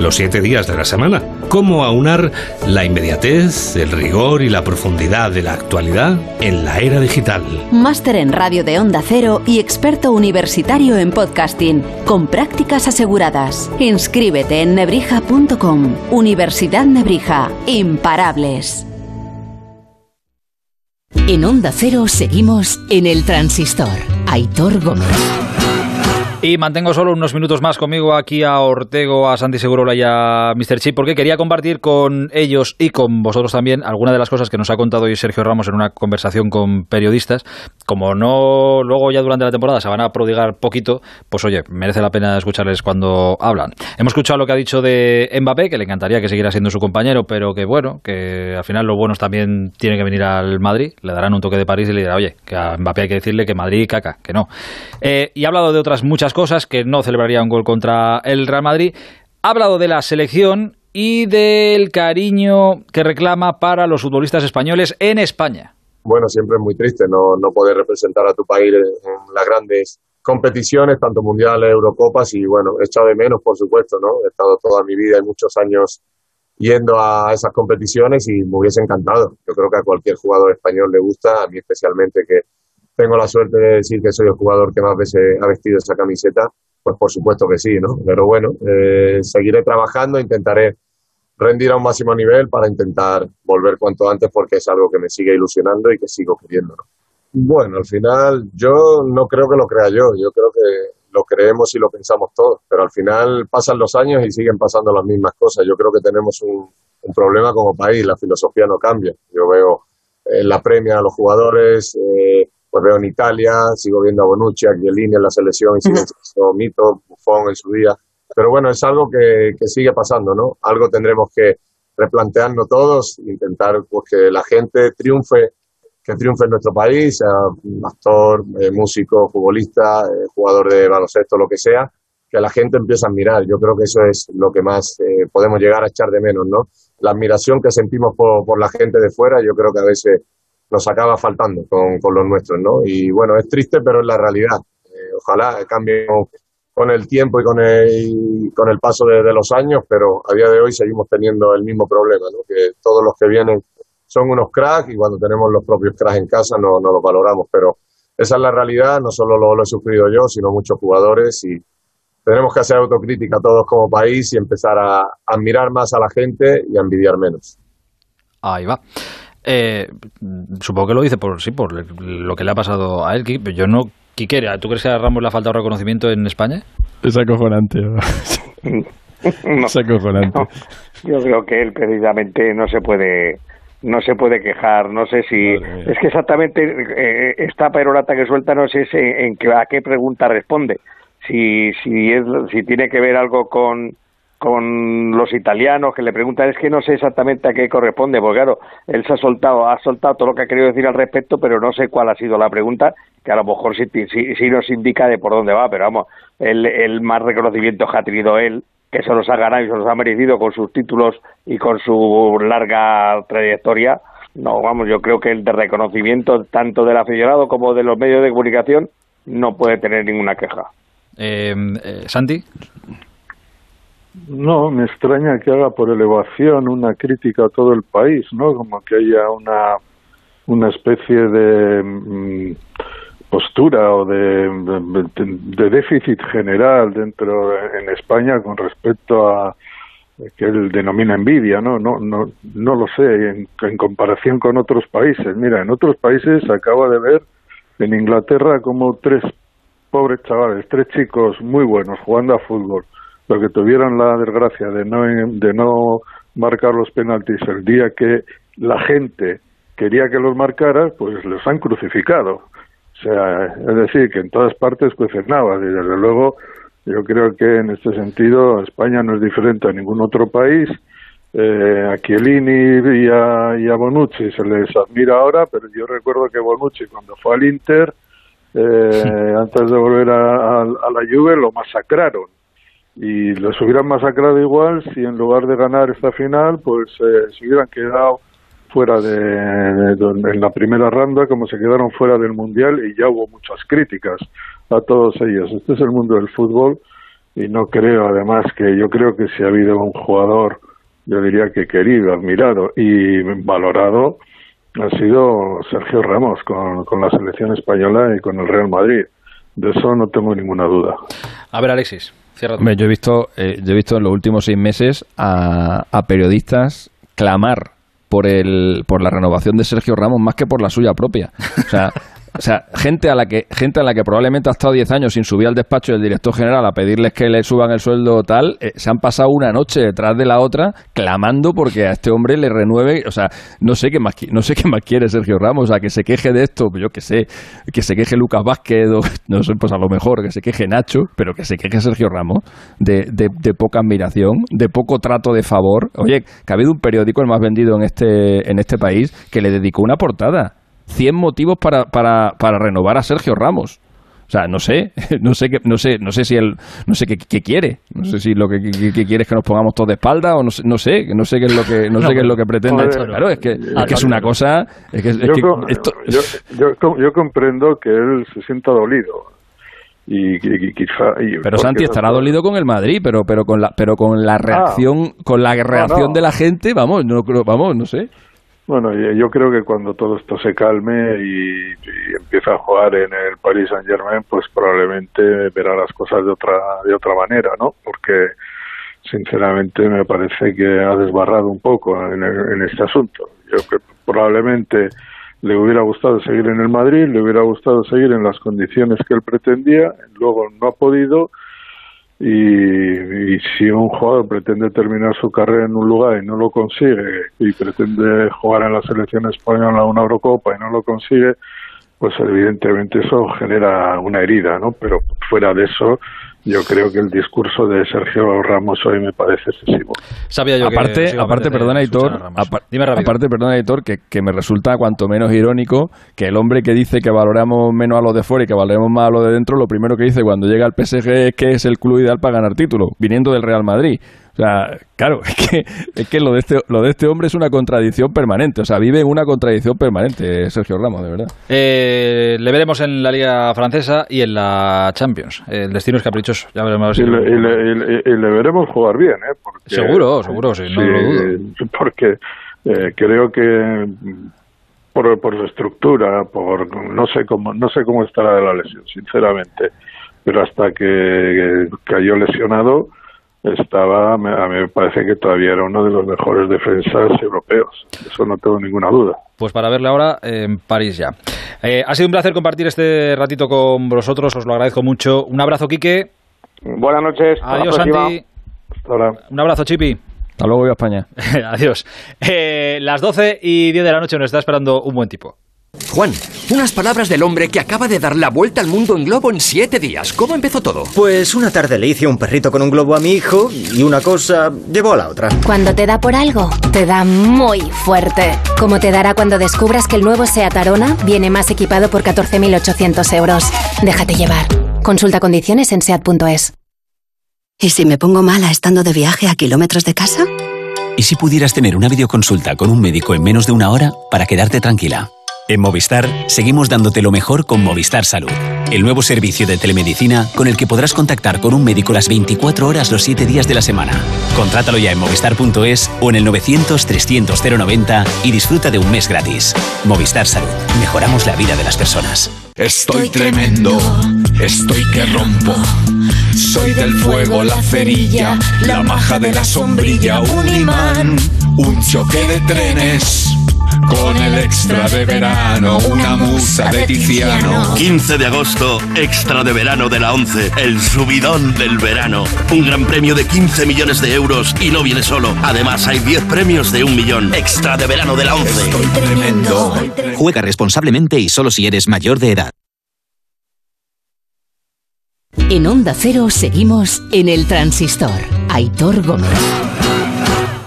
los siete días de la semana. ¿Cómo aunar la inmediatez, el rigor y la profundidad de la actualidad en la era digital? Máster en radio de Onda Cero y experto universitario en podcasting, con prácticas aseguradas. Inscríbete en nebrija.com. Universidad Nebrija. Imparables. En Onda Cero seguimos en el transistor. Aitor Gómez. Y mantengo solo unos minutos más conmigo aquí a Ortego, a Santi Segurola y a Mr. Chip, porque quería compartir con ellos y con vosotros también algunas de las cosas que nos ha contado hoy Sergio Ramos en una conversación con periodistas. Como no luego ya durante la temporada se van a prodigar poquito, pues oye, merece la pena escucharles cuando hablan. Hemos escuchado lo que ha dicho de Mbappé, que le encantaría que siguiera siendo su compañero, pero que bueno, que al final los buenos también tienen que venir al Madrid, le darán un toque de París y le dirán, oye, que a Mbappé hay que decirle que Madrid caca, que no. Eh, y ha hablado de otras muchas cosas, que no celebraría un gol contra el Real Madrid. Ha hablado de la selección y del cariño que reclama para los futbolistas españoles en España. Bueno, siempre es muy triste no, no poder representar a tu país en las grandes competiciones, tanto mundiales, Eurocopas y bueno, he echado de menos, por supuesto, ¿no? He estado toda mi vida y muchos años yendo a esas competiciones y me hubiese encantado. Yo creo que a cualquier jugador español le gusta, a mí especialmente que tengo la suerte de decir que soy el jugador que más veces ha vestido esa camiseta, pues por supuesto que sí, ¿no? Pero bueno, eh, seguiré trabajando, intentaré rendir a un máximo nivel para intentar volver cuanto antes porque es algo que me sigue ilusionando y que sigo queriendo. ¿no? Bueno, al final yo no creo que lo crea yo, yo creo que lo creemos y lo pensamos todos, pero al final pasan los años y siguen pasando las mismas cosas. Yo creo que tenemos un, un problema como país, la filosofía no cambia. Yo veo en la premia a los jugadores, eh, veo en Italia, sigo viendo a Bonucci, a Chiellini en la selección y sigue siendo mito, Buffon en su día. Pero bueno, es algo que, que sigue pasando, ¿no? Algo tendremos que replantearnos todos, intentar pues, que la gente triunfe, que triunfe en nuestro país, sea actor, eh, músico, futbolista, eh, jugador de baloncesto, lo que sea, que la gente empiece a admirar. Yo creo que eso es lo que más eh, podemos llegar a echar de menos, ¿no? La admiración que sentimos por, por la gente de fuera, yo creo que a veces nos acaba faltando con, con los nuestros, ¿no? Y bueno, es triste, pero es la realidad. Eh, ojalá cambie con el tiempo y con el, con el paso de, los años, pero a día de hoy seguimos teniendo el mismo problema, ¿no? Que todos los que vienen son unos cracks y cuando tenemos los propios cracks en casa no, no los valoramos, pero esa es la realidad, no solo lo, lo he sufrido yo, sino muchos jugadores y tenemos que hacer autocrítica todos como país y empezar a admirar más a la gente y a envidiar menos. Ahí va. Eh, supongo que lo dice por sí, por lo que le ha pasado a él. Yo no. Quique, ¿tú crees que a Ramos le ha faltado reconocimiento en España? Es acojonante. no, es acojonante. No, yo creo que él precisamente no se puede no se puede quejar, no sé si es que exactamente eh, esta perorata que suelta no sé en, en que, a qué pregunta responde, si si es si tiene que ver algo con con los italianos que le preguntan es que no sé exactamente a qué corresponde porque claro él se ha soltado ha soltado todo lo que ha querido decir al respecto pero no sé cuál ha sido la pregunta que a lo mejor sí, sí, sí nos indica de por dónde va pero vamos el, más reconocimiento que ha tenido él que se los ha ganado y se los ha merecido con sus títulos y con su larga trayectoria no vamos yo creo que el de reconocimiento tanto del aficionado como de los medios de comunicación no puede tener ninguna queja. Eh, eh, no, me extraña que haga por elevación una crítica a todo el país, ¿no? Como que haya una, una especie de mm, postura o de, de, déficit general dentro en España con respecto a que él denomina envidia, ¿no? No, no, no lo sé, en, en comparación con otros países. Mira, en otros países acaba de ver en Inglaterra como tres pobres chavales, tres chicos muy buenos jugando a fútbol los que tuvieron la desgracia de no, de no marcar los penaltis el día que la gente quería que los marcara, pues los han crucificado. O sea, es decir, que en todas partes nada. Y desde luego, yo creo que en este sentido España no es diferente a ningún otro país. Eh, a Chiellini y a, y a Bonucci se les admira ahora, pero yo recuerdo que Bonucci cuando fue al Inter, eh, antes de volver a, a, a la Juve, lo masacraron y los hubieran masacrado igual si en lugar de ganar esta final pues eh, se hubieran quedado fuera de, de, en la primera ronda como se quedaron fuera del mundial y ya hubo muchas críticas a todos ellos. Este es el mundo del fútbol y no creo además que yo creo que si ha habido un jugador yo diría que querido admirado y valorado ha sido Sergio Ramos con, con la selección española y con el Real Madrid. De eso no tengo ninguna duda. A ver Alexis Hombre, yo he visto, eh, yo he visto en los últimos seis meses a, a periodistas clamar por el por la renovación de Sergio Ramos más que por la suya propia. O sea, o sea, gente a la que gente a la que probablemente ha estado 10 años sin subir al despacho del director general a pedirles que le suban el sueldo tal, eh, se han pasado una noche detrás de la otra clamando porque a este hombre le renueve, o sea, no sé qué más no sé qué más quiere Sergio Ramos, o sea, que se queje de esto, yo que sé, que se queje Lucas Vázquez o no sé, pues a lo mejor que se queje Nacho, pero que se queje Sergio Ramos de, de, de poca admiración, de poco trato de favor. Oye, que ha habido un periódico el más vendido en este en este país que le dedicó una portada 100 motivos para, para, para renovar a Sergio Ramos. O sea, no sé, no sé qué, no sé, no sé si él, no sé qué, qué quiere, no sé si lo que, que, que, quiere es que nos pongamos todos de espalda o no sé, no sé, no sé qué es lo que, no, no sé qué es lo que pretende. Claro, es que, es que es una cosa, es que, es yo, que esto... yo, yo, yo, comprendo que él se sienta dolido. Y, y, quizá, y pero Santi estará dolido con el Madrid, pero pero con la pero con la reacción ah, con la reacción de la gente, vamos, no vamos, no sé. Bueno, yo creo que cuando todo esto se calme y, y empieza a jugar en el Paris Saint Germain, pues probablemente verá las cosas de otra de otra manera, ¿no? Porque sinceramente me parece que ha desbarrado un poco en, en este asunto. Yo que probablemente le hubiera gustado seguir en el Madrid, le hubiera gustado seguir en las condiciones que él pretendía, luego no ha podido y, y, si un jugador pretende terminar su carrera en un lugar y no lo consigue y pretende jugar en la selección española una Eurocopa y no lo consigue, pues evidentemente eso genera una herida, ¿no? Pero fuera de eso, yo creo que el discurso de Sergio Ramos hoy me parece excesivo. Sabía yo aparte, que aparte, perdona, Editor, aparte, perdona, Editor, que, que, me resulta cuanto menos irónico que el hombre que dice que valoramos menos a lo de fuera y que valoremos más a lo de dentro, lo primero que dice cuando llega al PSG es que es el club ideal para ganar título, viniendo del Real Madrid. O sea, claro, es que, es que lo, de este, lo de este hombre es una contradicción permanente. O sea, vive una contradicción permanente, Sergio Ramos, de verdad. Eh, le veremos en la Liga Francesa y en la Champions. El destino es caprichoso. Ya veremos y, le, y, le, veremos jugar bien, ¿eh? seguro, seguro, sí, no lo dudo. Porque eh, creo que por, por su estructura, por no sé cómo no sé cómo estará de la lesión, sinceramente. Pero hasta que cayó lesionado estaba, a mí me parece que todavía era uno de los mejores defensas europeos. Eso no tengo ninguna duda. Pues para verle ahora en París ya. Eh, ha sido un placer compartir este ratito con vosotros, os lo agradezco mucho. Un abrazo, Quique. Buenas noches. Adiós, Santi. Un abrazo, Chipi. Hasta luego, voy a España. Adiós. Eh, las 12 y 10 de la noche nos está esperando un buen tipo. Juan, unas palabras del hombre que acaba de dar la vuelta al mundo en globo en siete días. ¿Cómo empezó todo? Pues una tarde le hice un perrito con un globo a mi hijo y una cosa llevó a la otra. Cuando te da por algo, te da muy fuerte. Como te dará cuando descubras que el nuevo SEAT Arona viene más equipado por 14.800 euros. Déjate llevar. Consulta condiciones en SEAT.es. ¿Y si me pongo mala estando de viaje a kilómetros de casa? ¿Y si pudieras tener una videoconsulta con un médico en menos de una hora para quedarte tranquila? En Movistar seguimos dándote lo mejor con Movistar Salud, el nuevo servicio de telemedicina con el que podrás contactar con un médico las 24 horas los 7 días de la semana. Contrátalo ya en movistar.es o en el 900 300 090 y disfruta de un mes gratis. Movistar Salud, mejoramos la vida de las personas. Estoy tremendo, estoy que rompo. Soy del fuego, la cerilla, la maja de la sombrilla, un imán, un choque de trenes con el extra de verano, una musa de Tiziano. 15 de agosto, extra de verano de la 11, el subidón del verano. Un gran premio de 15 millones de euros y no viene solo. Además, hay 10 premios de un millón. Extra de verano de la 11. Estoy tremendo. Juega responsablemente y solo si eres mayor de edad. En Onda Cero seguimos en el transistor. Aitor Gómez.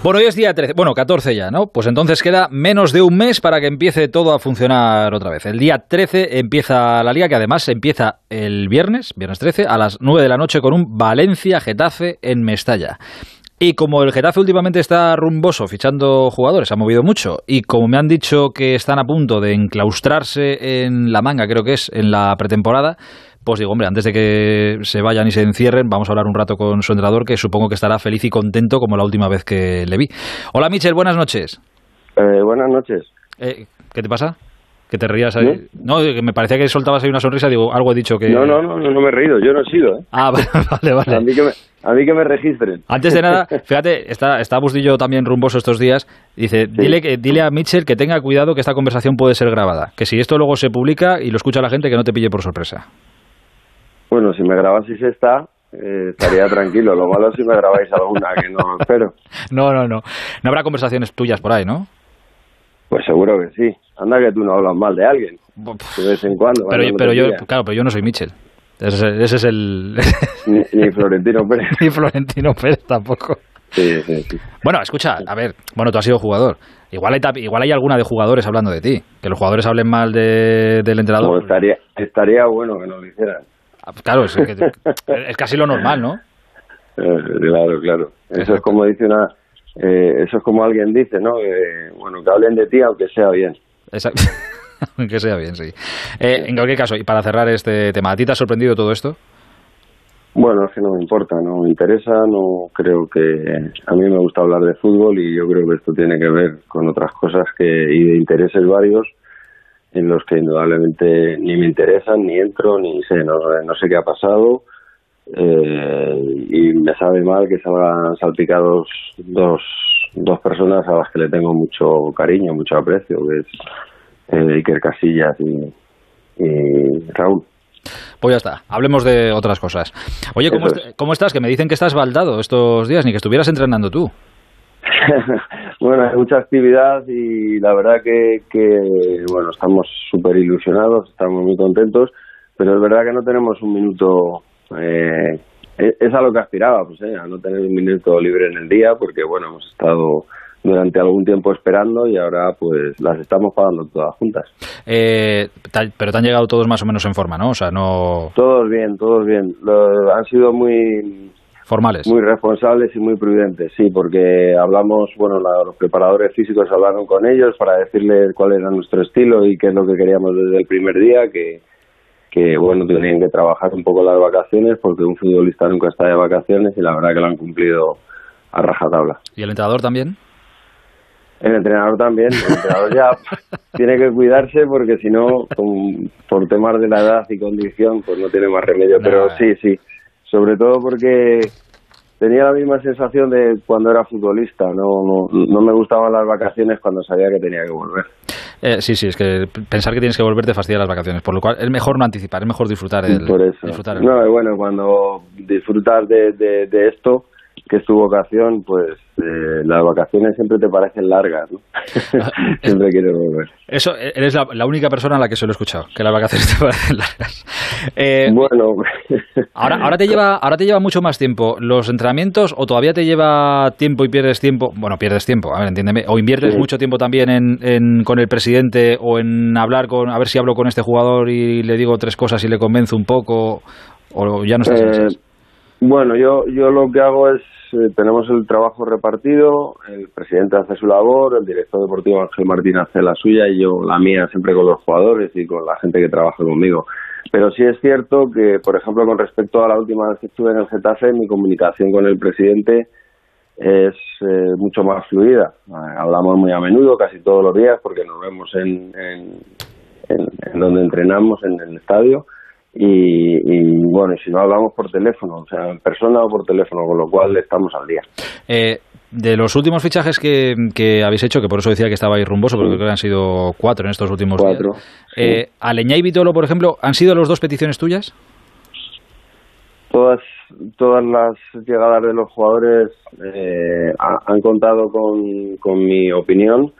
Bueno, hoy es día 13, bueno, 14 ya, ¿no? Pues entonces queda menos de un mes para que empiece todo a funcionar otra vez. El día 13 empieza la liga, que además empieza el viernes, viernes 13, a las 9 de la noche con un Valencia-Getafe en Mestalla. Y como el Getafe últimamente está rumboso fichando jugadores, ha movido mucho, y como me han dicho que están a punto de enclaustrarse en la manga, creo que es, en la pretemporada, pues digo, hombre, antes de que se vayan y se encierren, vamos a hablar un rato con su entrenador, que supongo que estará feliz y contento como la última vez que le vi. Hola, Michel, buenas noches. Eh, buenas noches. Eh, ¿Qué te pasa? Que te rías ahí. ¿No? que me parecía que soltabas ahí una sonrisa. Digo, algo he dicho que. No, no, no, no, me he reído. Yo no he sido. ¿eh? Ah, vale, vale. A mí, que me, a mí que me registren. Antes de nada, fíjate, está, está Bustillo también rumboso estos días. Dice, dile, que, dile a Mitchell que tenga cuidado que esta conversación puede ser grabada. Que si esto luego se publica y lo escucha la gente, que no te pille por sorpresa. Bueno, si me grabáis esta, eh, estaría tranquilo. Lo malo es si me grabáis alguna, que no espero. No, no, no. No habrá conversaciones tuyas por ahí, ¿no? Pues seguro que sí. Anda que tú no hablas mal de alguien. De vez en cuando. Pero, yo, pero yo, claro, pero yo no soy Mitchell. Ese, es el... Ni, Florentino Pérez. ni Florentino Pérez tampoco. Sí, sí, sí. Bueno, escucha, a ver, bueno, tú has sido jugador. Igual hay, igual hay alguna de jugadores hablando de ti. Que los jugadores hablen mal de, del entrenador. Pues estaría, estaría bueno que no lo hicieran. Ah, claro, es, es casi lo normal, ¿no? Eh, claro, claro. Eso es como dice una, eh, eso es como alguien dice, ¿no? bueno, que hablen de ti aunque sea bien. Exacto. aunque sea bien, sí. Eh, en cualquier caso, y para cerrar este tema, ¿a ti te ha sorprendido todo esto? Bueno, es que no me importa, no me interesa, no creo que a mí me gusta hablar de fútbol y yo creo que esto tiene que ver con otras cosas que y de intereses varios en los que indudablemente ni me interesan, ni entro, ni sé, no, no sé qué ha pasado. Eh, y me sabe mal que se habrán salpicado dos, dos personas a las que le tengo mucho cariño, mucho aprecio, que es eh, Iker Casillas y, Raúl. Pues ya está, hablemos de otras cosas. Oye, ¿cómo, ¿cómo estás? Que me dicen que estás baldado estos días, ni que estuvieras entrenando tú. bueno, hay mucha actividad y la verdad que, que bueno, estamos súper ilusionados, estamos muy contentos, pero es verdad que no tenemos un minuto, eh, es es a lo que aspiraba, pues, eh, a no tener un minuto libre en el día, porque bueno, hemos estado durante algún tiempo esperando y ahora pues las estamos pagando todas juntas. Eh, tal- pero te han llegado todos más o menos en forma, ¿no? O sea, no Todos bien, todos bien. Lo- han sido muy formales. muy responsables y muy prudentes, sí, porque hablamos, bueno, la- los preparadores físicos hablaron con ellos para decirles cuál era nuestro estilo y qué es lo que queríamos desde el primer día, que, que bueno, tenían que trabajar un poco las vacaciones porque un futbolista nunca está de vacaciones y la verdad que lo han cumplido a rajatabla. ¿Y el entrenador también? El entrenador también, el entrenador ya tiene que cuidarse porque si no, por temas de la edad y condición, pues no tiene más remedio. Pero sí, sí, sobre todo porque tenía la misma sensación de cuando era futbolista. No, no, no me gustaban las vacaciones cuando sabía que tenía que volver. Eh, sí, sí, es que pensar que tienes que volver te fastidia las vacaciones, por lo cual es mejor no anticipar, es mejor disfrutar el, por eso. disfrutar el- No, y bueno, cuando disfrutas de, de, de esto, que es tu vocación, pues eh, las vacaciones siempre te parecen largas, ¿no? siempre quieres volver. Eso, eh, eres la, la única persona a la que se lo he escuchado, que las vacaciones te parecen largas. Eh, bueno, ahora, ahora, te lleva, ahora te lleva mucho más tiempo los entrenamientos o todavía te lleva tiempo y pierdes tiempo, bueno, pierdes tiempo, a ver, entiéndeme, o inviertes Sí. mucho tiempo también en, en- con el presidente o en hablar con, a ver si hablo con este jugador y le digo tres cosas y le convenzo un poco, o ya no estás en Eh, esas? Bueno, yo, yo lo que hago es, eh, tenemos el trabajo repartido, el presidente hace su labor, el director deportivo Ángel Martín hace la suya y yo la mía siempre con los jugadores y con la gente que trabaja conmigo. Pero sí es cierto que, por ejemplo, con respecto a la última vez que estuve en el Getafe, mi comunicación con el presidente es eh, mucho más fluida. Eh, hablamos muy a menudo, casi todos los días, porque nos vemos en, en, en- en donde entrenamos, en el estadio. Y, y, bueno, si no hablamos por teléfono, o sea, en persona o por teléfono, con lo cual estamos al día. Eh, de los últimos fichajes que, que habéis hecho, que por eso decía que estabais rumboso, porque creo que han sido cuatro en estos últimos Cuatro, días. Eh, Aleñá y Vitolo, por ejemplo, ¿han sido los dos peticiones tuyas? todas todas las llegadas de los jugadores eh, ha- han contado con, con mi opinión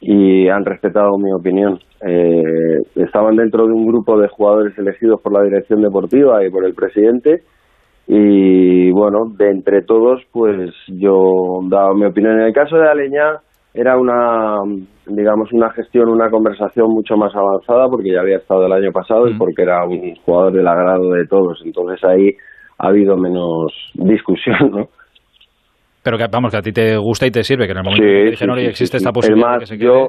y han respetado mi opinión. Eh, estaban dentro de un grupo de jugadores elegidos por la dirección deportiva y por el presidente y bueno, de entre todos pues yo daba mi opinión. En el caso de Aleñá era una digamos una gestión, una conversación mucho más avanzada porque ya había estado el año pasado y porque era un jugador del agrado de todos. Entonces ahí ha habido menos discusión, ¿no? Pero que, vamos, que a ti te gusta y te sirve, que en el momento Sí, que dijeron, sí, "Oye, sí, existe esta Es posibilidad de más, que se quede. yo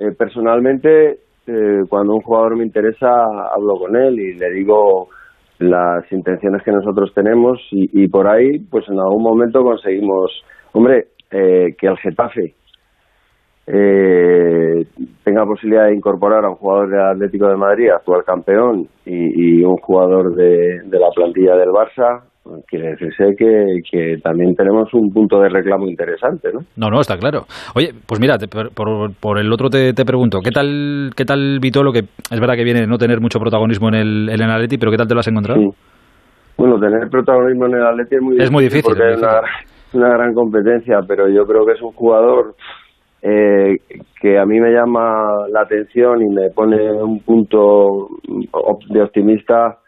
eh, personalmente eh, cuando un jugador me interesa hablo con él y le digo las intenciones que nosotros tenemos y, y por ahí pues en algún momento conseguimos hombre eh, que el Getafe eh, tenga posibilidad de incorporar a un jugador del Atlético de Madrid, actual campeón, y, y un jugador de, de la plantilla del Barça, quiere decirse que, que también tenemos un punto de reclamo interesante, ¿no? No, no, está claro. Oye, pues mira, te- por, por- el otro te, te pregunto, ¿qué tal qué tal Vitolo, que es verdad que viene de no tener mucho protagonismo en el, en el Atleti, pero qué tal te lo has encontrado? Bueno, tener protagonismo en el Atleti es muy Es muy difícil, porque es una, una gran competencia, pero yo creo que es un jugador eh, que a mí me llama la atención y me pone un punto de optimista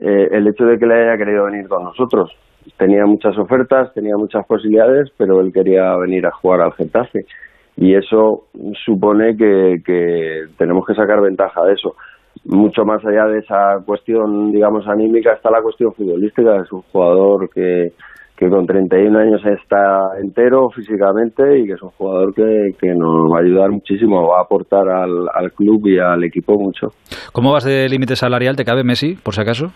eh, el hecho de que le haya querido venir con nosotros. Tenía muchas ofertas, tenía muchas posibilidades, pero él quería venir a jugar al Getafe. Y eso supone que, que tenemos que sacar ventaja de eso. Mucho más allá de esa cuestión, digamos, anímica, está la cuestión futbolística. Es un jugador que, que con 31 años está entero físicamente y que es un jugador que, que nos va a ayudar muchísimo, va a aportar al, al club y al equipo mucho. ¿Cómo vas de límite salarial? ¿Te cabe Messi, por si acaso?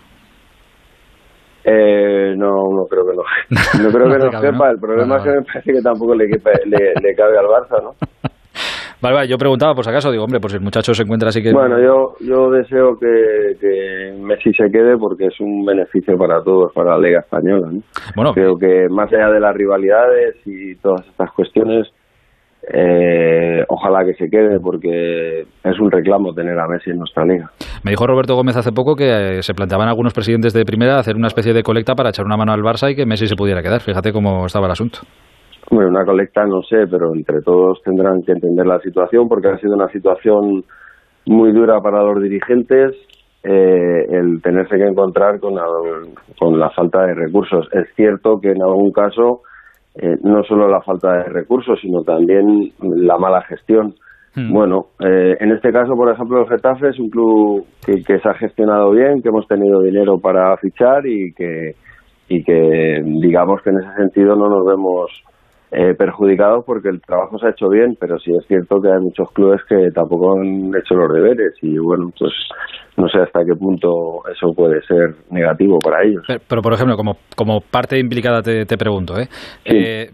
Eh, no, no creo que no. No creo que te nos cabe, quepa. ¿no? El problema es que me parece que tampoco le, quepa- le, le cabe al Barça, ¿no? Vale, vale, yo preguntaba por si acaso, digo, hombre, pues si el muchacho se encuentra así que... Bueno, yo, yo deseo que, que Messi se quede porque es un beneficio para todos, para la Liga Española. ¿no? Bueno, Creo que más allá de las rivalidades y todas estas cuestiones, eh, ojalá que se quede porque es un reclamo tener a Messi en nuestra liga. Me dijo Roberto Gómez hace poco que eh, se planteaban algunos presidentes de primera hacer una especie de colecta para echar una mano al Barça y que Messi se pudiera quedar. Fíjate cómo estaba el asunto. Bueno, una colecta no sé, pero entre todos tendrán que entender la situación porque ha sido una situación muy dura para los dirigentes eh, el tenerse que encontrar con la, con la falta de recursos. Es cierto que en algún caso eh, no solo la falta de recursos, sino también la mala gestión. Hmm. Bueno, eh, en este caso, por ejemplo, el Getafe es un club que, que se ha gestionado bien, que hemos tenido dinero para fichar y que, y que digamos que en ese sentido no nos vemos eh, perjudicados porque el trabajo se ha hecho bien, pero sí es cierto que hay muchos clubes que tampoco han hecho los deberes y bueno, pues no sé hasta qué punto eso puede ser negativo para ellos. Pero, pero, por ejemplo, como, como parte implicada te, te pregunto, ¿eh? Eh,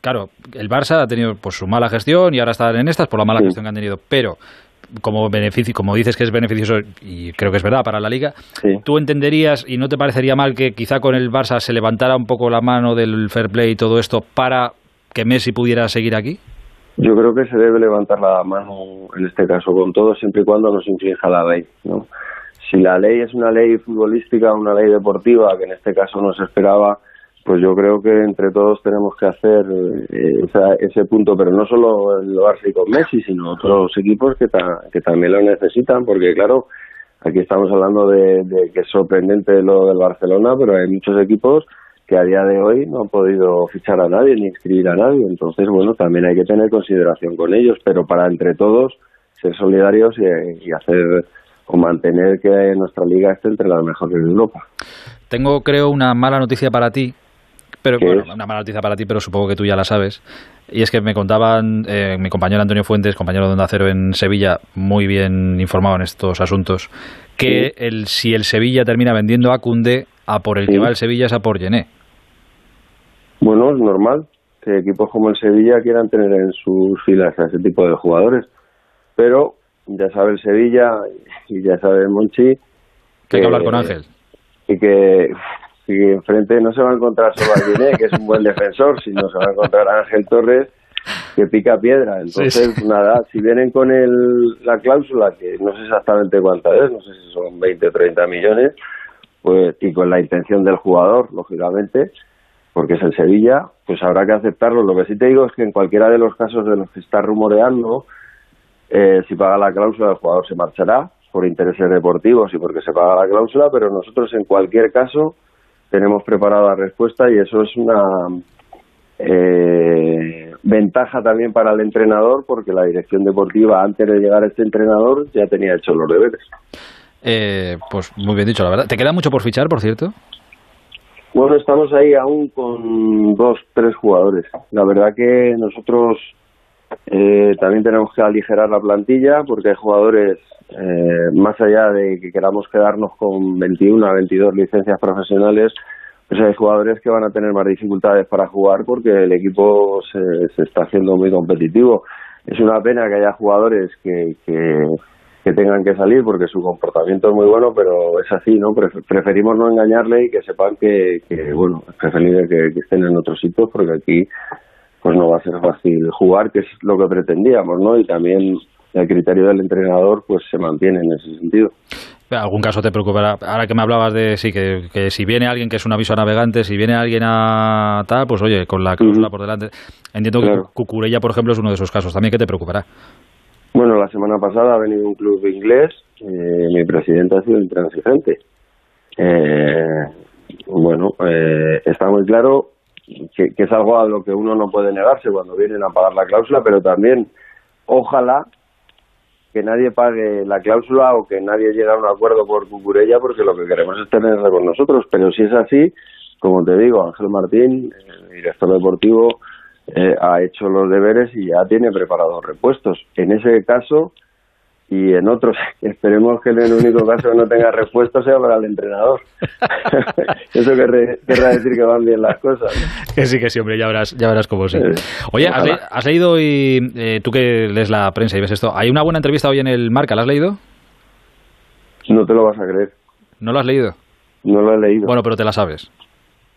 claro, el Barça ha tenido pues su mala gestión y ahora están en estas por la mala gestión que han tenido, pero como beneficio, como dices que es beneficioso y creo que es verdad para la liga, ¿tú entenderías y no te parecería mal que quizá con el Barça se levantara un poco la mano del fair play y todo esto para que Messi pudiera seguir aquí? Yo creo que se debe levantar la mano en este caso con todo siempre y cuando nos inflinja la ley, ¿no? Si la ley es una ley futbolística, una ley deportiva, que en este caso no se esperaba, pues yo creo que entre todos tenemos que hacer eh, esa, ese punto, pero no solo el Barça con Messi, sino otros equipos que también lo necesitan, porque claro, aquí estamos hablando de, de, que es sorprendente lo del Barcelona, pero hay muchos equipos que a día de hoy no han podido fichar a nadie ni inscribir a nadie, entonces bueno, también hay que tener consideración con ellos, pero para entre todos ser solidarios y, y hacer o mantener que nuestra liga esté entre las mejores de Europa. Tengo, creo, una mala noticia para ti, pero bueno, una mala noticia para ti, pero supongo que tú ya la sabes. Y es que me contaban eh, mi compañero Antonio Fuentes, compañero de Onda Cero en Sevilla, muy bien informado en estos asuntos, que sí. el, si el Sevilla termina vendiendo a Cundé, a por el sí. que va el Sevilla es a por Gené. Bueno, es normal que equipos como el Sevilla quieran tener en sus filas a ese tipo de jugadores. Pero ya sabe el Sevilla y ya sabe el Monchi. Que hay que hablar con Ángel. Y que y enfrente no se va a encontrar solo a Guiné, que es un buen defensor, sino se va a encontrar a Ángel Torres, que pica piedra. Entonces, sí, sí. nada, si vienen con el, la cláusula, que no sé exactamente cuánta es, no sé si son 20 o 30 millones, pues y con la intención del jugador, lógicamente, porque es el Sevilla, pues habrá que aceptarlo. Lo que sí te digo es que en cualquiera de los casos de los que está rumoreando, eh, si paga la cláusula, el jugador se marchará por intereses deportivos y porque se paga la cláusula, pero nosotros en cualquier caso tenemos preparada la respuesta y eso es una eh, ventaja también para el entrenador porque la dirección deportiva antes de llegar a este entrenador ya tenía hecho los deberes. Eh, pues muy bien dicho, la verdad. ¿Te queda mucho por fichar, por cierto? Bueno, estamos ahí aún con dos, tres jugadores. La verdad que nosotros eh, también tenemos que aligerar la plantilla porque hay jugadores, eh, más allá de que queramos quedarnos con 21 a 22 licencias profesionales, pues hay jugadores que van a tener más dificultades para jugar porque el equipo se, se está haciendo muy competitivo. Es una pena que haya jugadores que, que, que tengan que salir porque su comportamiento es muy bueno, pero es así, ¿no? Preferimos no engañarle y que sepan que, que bueno, es preferible que, que estén en otros sitios porque aquí pues no va a ser fácil jugar, que es lo que pretendíamos, ¿no? Y también el criterio del entrenador pues se mantiene en ese sentido. ¿Algún caso te preocupará? Ahora que me hablabas de sí, que, que, si viene alguien que es un aviso a navegantes, si viene alguien a tal, pues oye, con la cláusula uh -huh. por delante. Entiendo claro. que Cucurella, por ejemplo, es uno de esos casos. ¿También qué te preocupará? Bueno, la semana pasada ha venido un club inglés, eh, mi presidente ha sido intransigente. Eh, bueno, eh, está muy claro que, que, es algo a lo que uno no puede negarse cuando vienen a pagar la cláusula, pero también ojalá que nadie pague la cláusula o que nadie llegue a un acuerdo por Cucurella porque lo que queremos es tenerla con nosotros. Pero si es así, como te digo, Ángel Martín, el director deportivo, eh, ha hecho los deberes y ya tiene preparados repuestos. En ese caso y en otros, esperemos que en el único caso que no tenga repuestos sea para el entrenador. Eso querrá, querrá, decir que van bien las cosas. Que sí, que sí, hombre, ya verás, ya verás cómo sí. Oye, has, le, has, leído y eh, tú que lees la prensa y ves esto, hay una buena entrevista hoy en el Marca, ¿la has leído? No te lo vas a creer. ¿No lo has leído? No lo he leído. Bueno, pero te la sabes.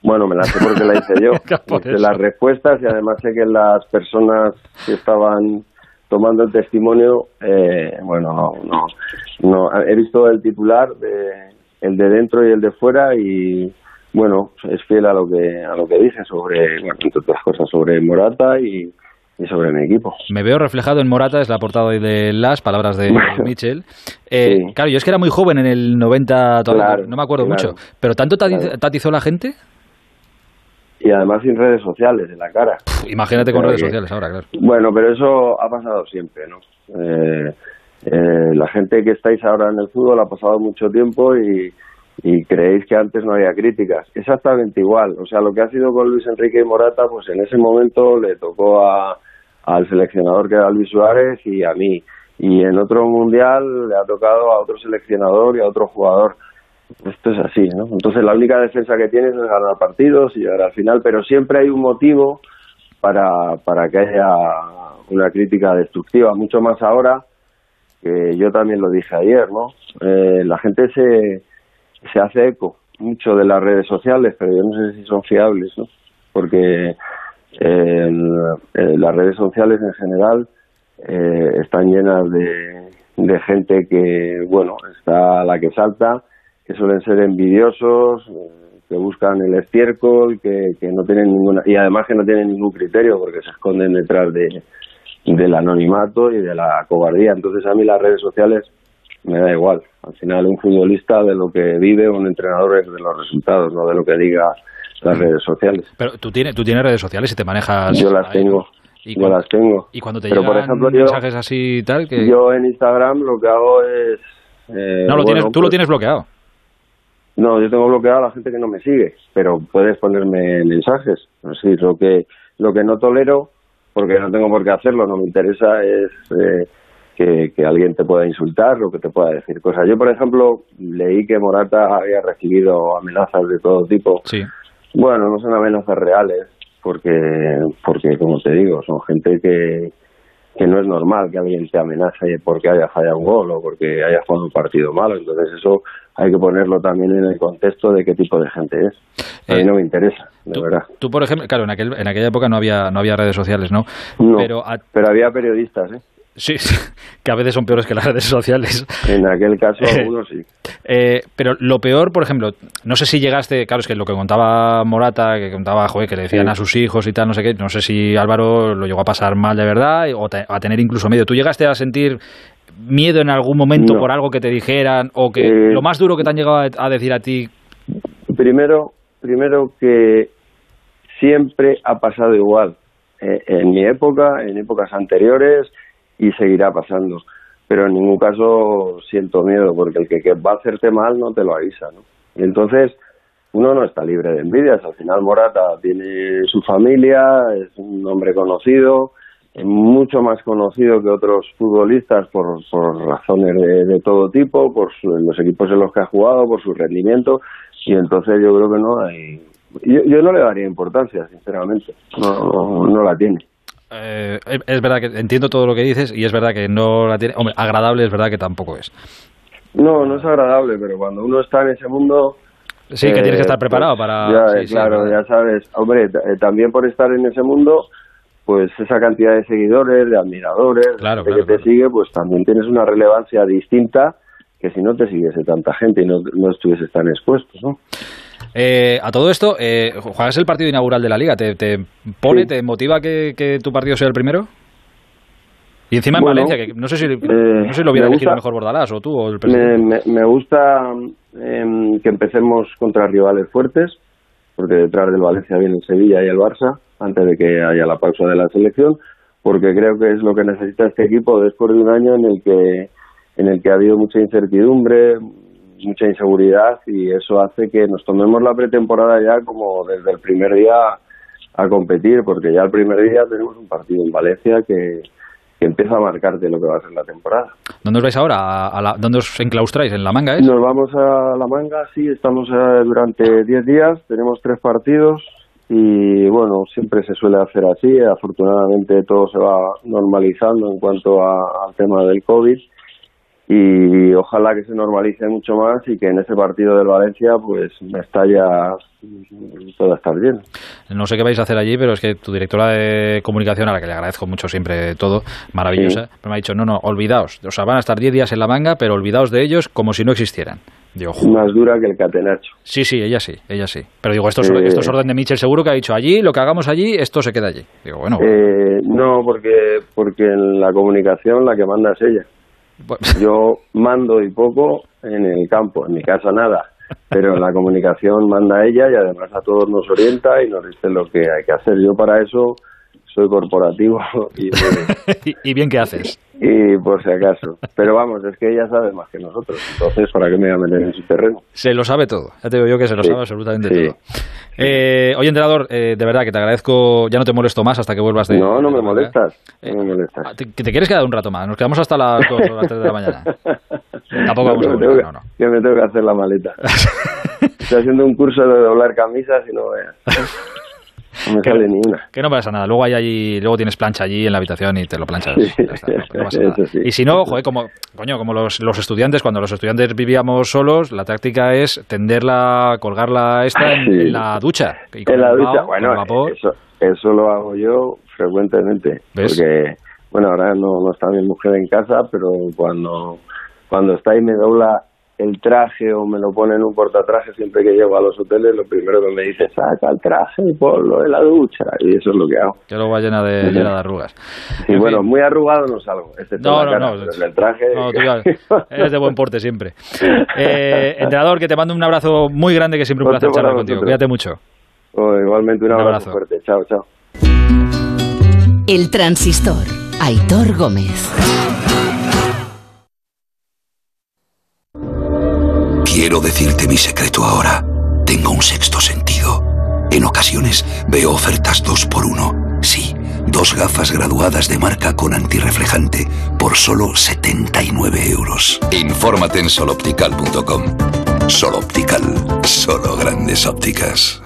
Bueno, me la sé porque la hice yo. hice las respuestas y además sé que las personas que estaban tomando el testimonio, eh, bueno, no, no, no, he visto el titular, de, el de dentro y el de fuera y bueno, es fiel a lo que a lo que dije sobre, bueno, entre otras cosas, sobre Morata y, y sobre mi equipo. Me veo reflejado en Morata, es la portada de las palabras de Mitchell. Eh, Sí. Claro, yo es que era muy joven en el 90, todavía, Claro, no me acuerdo claro. mucho. ¿Pero tanto Claro. tatizó la gente? Y además sin redes sociales en la cara. Imagínate con redes que- sociales ahora, claro. Bueno, pero eso ha pasado siempre, ¿no? Eh, eh, la gente que estáis ahora en el fútbol ha pasado mucho tiempo y, y creéis que antes no había críticas. Exactamente igual. O sea, lo que ha sido con Luis Enrique y Morata, pues en ese momento le tocó a, al seleccionador que era Luis Suárez y a mí. Y en otro mundial le ha tocado a otro seleccionador y a otro jugador. Esto es así, ¿no? Entonces la única defensa que tienes es ganar partidos y llegar al final, pero siempre hay un motivo para, para que haya una crítica destructiva, mucho más ahora, que yo también lo dije ayer, ¿no? Eh, la gente se, se hace eco mucho de las redes sociales, pero yo no sé si son fiables, ¿no? Porque eh, eh, las redes sociales en general eh, están llenas de, de gente que, bueno, está la que salta, que suelen ser envidiosos, eh, que buscan el estiércol, que, que no tienen ninguna, y además que no tienen ningún criterio porque se esconden detrás de, del anonimato y de la cobardía. Entonces a mí las redes sociales me da igual. Al final un futbolista de lo que vive, un entrenador es de los resultados, no de lo que diga las redes sociales. Pero tú tienes, tú tienes redes sociales y te manejas. Yo las ahí. tengo. ¿Y yo cuando- las tengo. Y cuando te Pero llegan por ejemplo yo, mensajes así y tal, que... yo en Instagram lo que hago es... eh, no, lo tienes, tú lo pues- tienes bloqueado. No, yo tengo bloqueado a la gente que no me sigue, pero puedes ponerme mensajes. Sí, lo que lo que no tolero, porque no tengo por qué hacerlo, no me interesa, es eh, que, que alguien te pueda insultar o que te pueda decir cosas. Yo, por ejemplo, leí que Morata había recibido amenazas de todo tipo. Sí. Bueno, no son amenazas reales, porque, porque como te digo, son gente que, que no es normal que alguien te amenace porque haya fallado un gol o porque haya jugado un partido malo. Entonces eso hay que ponerlo también en el contexto de qué tipo de gente es. A mí no me interesa, de verdad. Tú, por ejemplo, claro, en, aquel, en aquella época no había, no había redes sociales, ¿no? No, Pero, a- pero había periodistas, ¿eh? Sí, que a veces son peores que las redes sociales. En aquel caso algunos sí. Eh, pero lo peor, por ejemplo, no sé si llegaste, claro, es que lo que contaba Morata, que contaba, joder, que le decían Sí. a sus hijos y tal, no sé qué, no sé si Álvaro lo llegó a pasar mal de verdad o te- a tener incluso miedo. ¿Tú llegaste a sentir miedo en algún momento No. por algo que te dijeran o que Eh, lo más duro que te han llegado a, decir a ti? Primero, primero que siempre ha pasado igual. Eh, en mi época, en épocas anteriores y seguirá pasando. Pero en ningún caso siento miedo porque el que, va a hacerte mal no te lo avisa, ¿no? Y entonces uno no está libre de envidias. Al final Morata tiene su familia, es un hombre conocido, es mucho más conocido que otros futbolistas por, por razones de, de todo tipo, por su- los equipos en los que ha jugado, por su rendimiento, y entonces yo creo que no hay... Yo, yo no le daría importancia, sinceramente, no, no la tiene. Eh, es verdad que entiendo todo lo que dices y es verdad que no la tiene. Hombre, agradable es verdad que tampoco es. No, no es agradable, pero cuando uno está en ese mundo... Sí, que tienes que estar preparado para- Ya, sí, eh, sí, claro, ya sabes. Hombre, eh, también por estar en ese mundo, pues esa cantidad de seguidores, de admiradores, de claro, que te sigue, pues también tienes una relevancia distinta que si no te siguiese tanta gente y no, no estuvieses tan expuesto, ¿no? Eh, a todo esto, eh, juegas el partido inaugural de la liga. ¿Te, te pone, Sí. te motiva que, que tu partido sea el primero? Y encima en Bueno, Valencia, que no sé si, eh, no sé si lo hubiera me elegido gusta- mejor Bordalás o tú o el Me, presidente. me, me gusta em, que empecemos contra rivales fuertes, porque detrás del Valencia viene el Sevilla y el Barça, antes de que haya la pausa de la selección, porque creo que es lo que necesita este equipo después de un año en el que en el que ha habido mucha incertidumbre, mucha inseguridad y eso hace que nos tomemos la pretemporada ya como desde el primer día a competir, porque ya el primer día tenemos un partido en Valencia que, que empieza a marcarte lo que va a ser la temporada. ¿Dónde os vais ahora? ¿A, a la- ¿Dónde os enclaustráis? ¿En la manga es? Nos vamos a la manga, sí, estamos eh, durante 10 días, tenemos tres partidos y bueno, siempre se suele hacer así, afortunadamente todo se va normalizando en cuanto a- al tema del COVID y ojalá que se normalice mucho más y que en ese partido del Valencia pues ya todo estar bien. No sé qué vais a hacer allí, pero es que tu directora de comunicación, a la que le agradezco mucho siempre todo, maravillosa, Sí. me ha dicho, no, no, olvidaos. O sea, van a estar 10 días en la manga, pero olvidaos de ellos como si no existieran. más dura que el catenacho. Sí, sí, ella sí, ella sí. Pero digo, esto es, Eh, esto es orden de Mitchell seguro que ha dicho allí, lo que hagamos allí, esto se queda allí. Digo, bueno, Eh, no, porque, porque en la comunicación la que manda es ella. Yo mando y poco en el campo, en mi casa nada. Pero la comunicación manda ella y además a todos nos orienta y nos dice lo que hay que hacer. Yo para eso soy corporativo y, y, y bien que haces. y por si acaso. Pero vamos, es que ella sabe más que nosotros. Entonces, ¿para qué me voy a meter en su terreno? Se lo sabe todo. Ya te digo yo que se lo Sí, sabe absolutamente sí. todo. Eh, oye, entrenador, eh, de verdad que te agradezco. Ya no te molesto más hasta que vuelvas de. No, no de me molestas. Eh, No me molestas. ¿Te, te quieres quedar un rato más? Nos quedamos hasta las 2 o las 3 de la mañana. Tampoco No, vamos a volver, que, no, no. que me tengo que hacer la maleta. Estoy haciendo un curso de doblar camisas y no veas. No me sale ni una. Que no pasa nada. Luego hay allí, luego tienes plancha allí en la habitación y te lo planchas. Sí, Ya está, no, no pasa nada. eso sí. Y si no, joder, como, coño, como los, los estudiantes, cuando los estudiantes vivíamos solos, la táctica es tenderla, colgarla esta en, Sí. en la ducha. Y con En la ducha, bueno, vapor. eso, eso lo hago yo frecuentemente. ¿Ves? Porque, bueno, ahora no, no está mi mujer en casa, pero cuando, cuando está y me dobla el traje o me lo pone en un portatraje siempre que llego a los hoteles, lo primero que me dice, saca el traje y ponlo en la ducha. Y eso es lo que hago. Que luego va llena de, llena de arrugas. Y En bueno, fin. muy arrugado no salgo, excepto No, la no, cara, no. pero en el traje... No, tú ya eres de buen porte siempre. Eh, entrenador, que te mando un abrazo muy grande, que siempre un placer charlar contigo. vosotros. Cuídate mucho. Oh, igualmente un Un abrazo, abrazo. fuerte. Chao, chao. El transistor. Aitor Gómez. Quiero decirte mi secreto ahora. Tengo un sexto sentido. En ocasiones veo ofertas dos por uno. Sí, dos gafas graduadas de marca con antirreflejante por solo 79 euros. Infórmate en soloptical.com. Soloptical, solo grandes ópticas.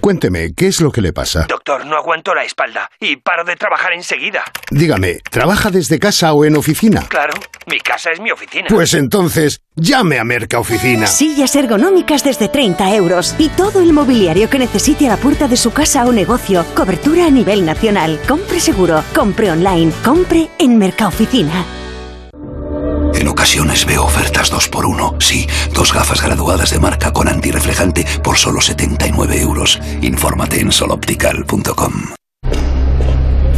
Cuénteme, ¿qué es lo que le pasa? Doctor, no aguanto la espalda y paro de trabajar enseguida. Dígame, ¿trabaja desde casa o en oficina? Claro, mi casa es mi oficina. Pues entonces, llame a Merca Oficina. Sillas ergonómicas desde 30 euros y todo el mobiliario que necesite a la puerta de su casa o negocio. Cobertura a nivel nacional. Compre seguro, compre online, compre en Mercaoficina. En ocasiones veo ofertas dos por uno. Sí, dos gafas graduadas de marca con antirreflejante por solo 79 euros. Infórmate en soloptical.com.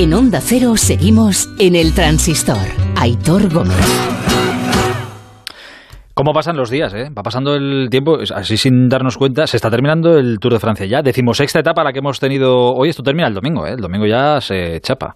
En Onda Cero seguimos en el transistor. Aitor Gómez. ¿Cómo pasan los días? Eh? Va pasando el tiempo, así sin darnos cuenta. Se está terminando el Tour de Francia ya. Decimosexta etapa la que hemos tenido hoy. Esto termina el domingo, ¿eh? el domingo ya se chapa.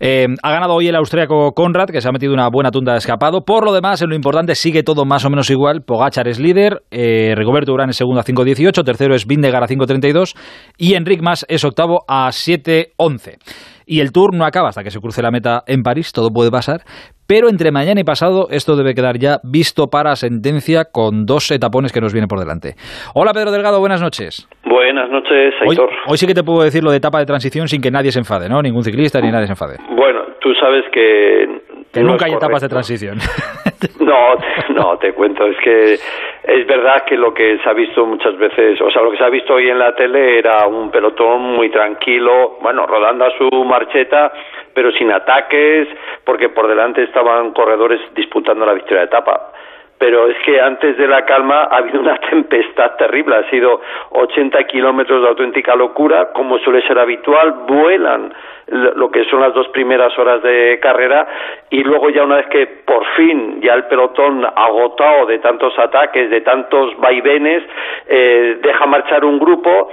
Eh, ha ganado hoy el austríaco Conrad, que se ha metido una buena tunda de escapado. Por lo demás, en lo importante sigue todo más o menos igual. Pogachar es líder, eh, Rigoberto Urán es segundo a 5.18, tercero es Vindegar a 5.32 y Enric Mas es octavo a 7.11. Y el Tour no acaba hasta que se cruce la meta en París, todo puede pasar. Pero entre mañana y pasado esto debe quedar ya visto para sentencia con dos etapones que nos vienen por delante. Hola Pedro Delgado, buenas noches. Buenas noches, Hoy, Aitor. hoy sí que te puedo decir lo de etapa de transición sin que nadie se enfade, ¿no? Ningún ciclista ni nadie se enfade. Bueno, tú sabes que... Nunca hay etapas de transición. No, no, te cuento, es que es verdad que lo que se ha visto muchas veces, o sea, lo que se ha visto hoy en la tele era un pelotón muy tranquilo, bueno, rodando a su marcheta, pero sin ataques, porque por delante estaban corredores disputando la victoria de etapa. Pero es que antes de la calma ha habido una tempestad terrible, ha sido 80 kilómetros de auténtica locura, como suele ser habitual, vuelan lo que son las dos primeras horas de carrera y luego ya una vez que por fin ya el pelotón agotado de tantos ataques, de tantos vaivenes, eh, deja marchar un grupo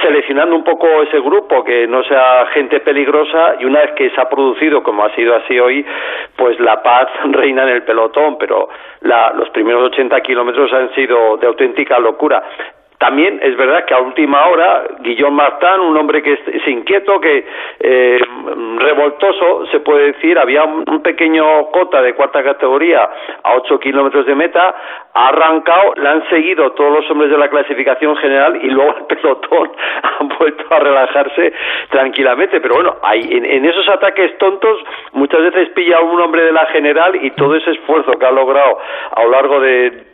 seleccionando un poco ese grupo, que no sea gente peligrosa, y una vez que se ha producido, como ha sido así hoy, pues la paz reina en el pelotón, pero los primeros 80 kilómetros han sido de auténtica locura. También es verdad que a última hora, Guillón Martán, un hombre que es, inquieto, que eh, revoltoso, se puede decir, había un, pequeño cota de cuarta categoría a 8 kilómetros de meta, ha arrancado, le han seguido todos los hombres de la clasificación general y luego el pelotón ha vuelto a relajarse tranquilamente. Pero bueno, hay, en, en esos ataques tontos muchas veces pilla un hombre de la general y todo ese esfuerzo que ha logrado a lo largo de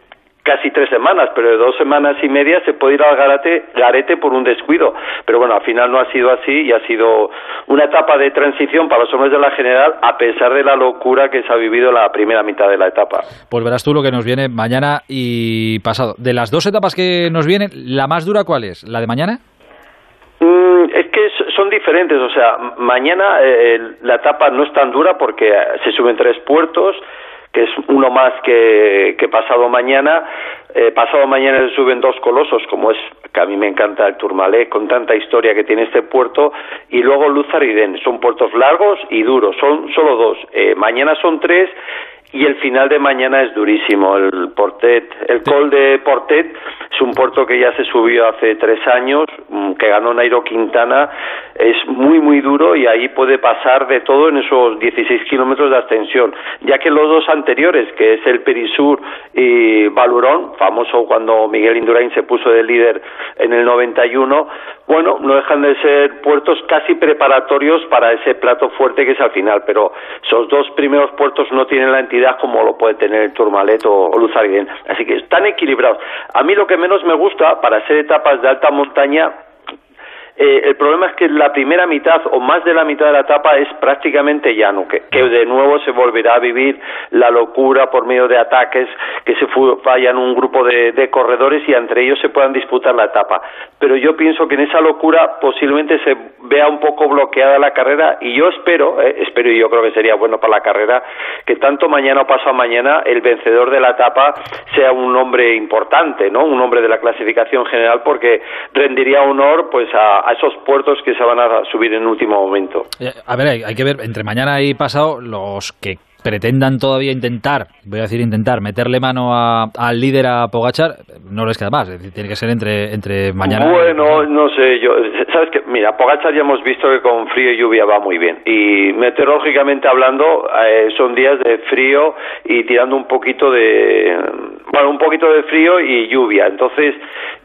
casi tres semanas, pero de dos semanas y media se puede ir al garate, garete por un descuido. Pero bueno, al final no ha sido así y ha sido una etapa de transición para los hombres de la general a pesar de la locura que se ha vivido en la primera mitad de la etapa. Pues verás tú lo que nos viene mañana y pasado. De las dos etapas que nos vienen, ¿la más dura cuál es? ¿La de mañana? Mm, es que son diferentes, o sea, mañana eh, la etapa no es tan dura porque se suben tres puertos, que es uno más que, que pasado mañana. Eh, pasado mañana se suben dos colosos, como es que a mí me encanta el Turmalé, con tanta historia que tiene este puerto, y luego Luzar y Den. Son puertos largos y duros, son solo dos. Eh, mañana son tres y el final de mañana es durísimo. El Portet, el Col de Portet es un puerto que ya se subió hace tres años, mm, que ganó Nairo Quintana, es muy muy duro y ahí puede pasar de todo en esos 16 kilómetros de ascensión, ya que los dos anteriores, que es el Perisur y Valurón, famoso cuando Miguel Indurain se puso de líder en el 91, bueno, no dejan de ser puertos casi preparatorios para ese plato fuerte que es al final, pero esos dos primeros puertos no tienen la entidad como lo puede tener el Tourmalet o, o Luzarguén. Así que están equilibrados. A mí lo que menos me gusta para hacer etapas de alta montaña eh, el problema es que la primera mitad o más de la mitad de la etapa es prácticamente llano, que, de nuevo se volverá a vivir la locura por medio de ataques, que se vayan un grupo de, de, corredores y entre ellos se puedan disputar la etapa. Pero yo pienso que en esa locura posiblemente se vea un poco bloqueada la carrera y yo espero, eh, espero y yo creo que sería bueno para la carrera, que tanto mañana o pasado mañana el vencedor de la etapa sea un hombre importante, ¿no? Un hombre de la clasificación general porque rendiría honor pues a, a esos puertos que se van a subir en último momento. Eh, a ver, hay, que ver, entre mañana y pasado, los que pretendan todavía intentar, voy a decir intentar, meterle mano al líder a Pogachar, no les queda más, tiene que ser entre, entre mañana. Bueno, no sé, yo, sabes que, mira, Pogachar ya hemos visto que con frío y lluvia va muy bien, y meteorológicamente hablando, eh, son días de frío y tirando un poquito de, bueno, un poquito de frío y lluvia, entonces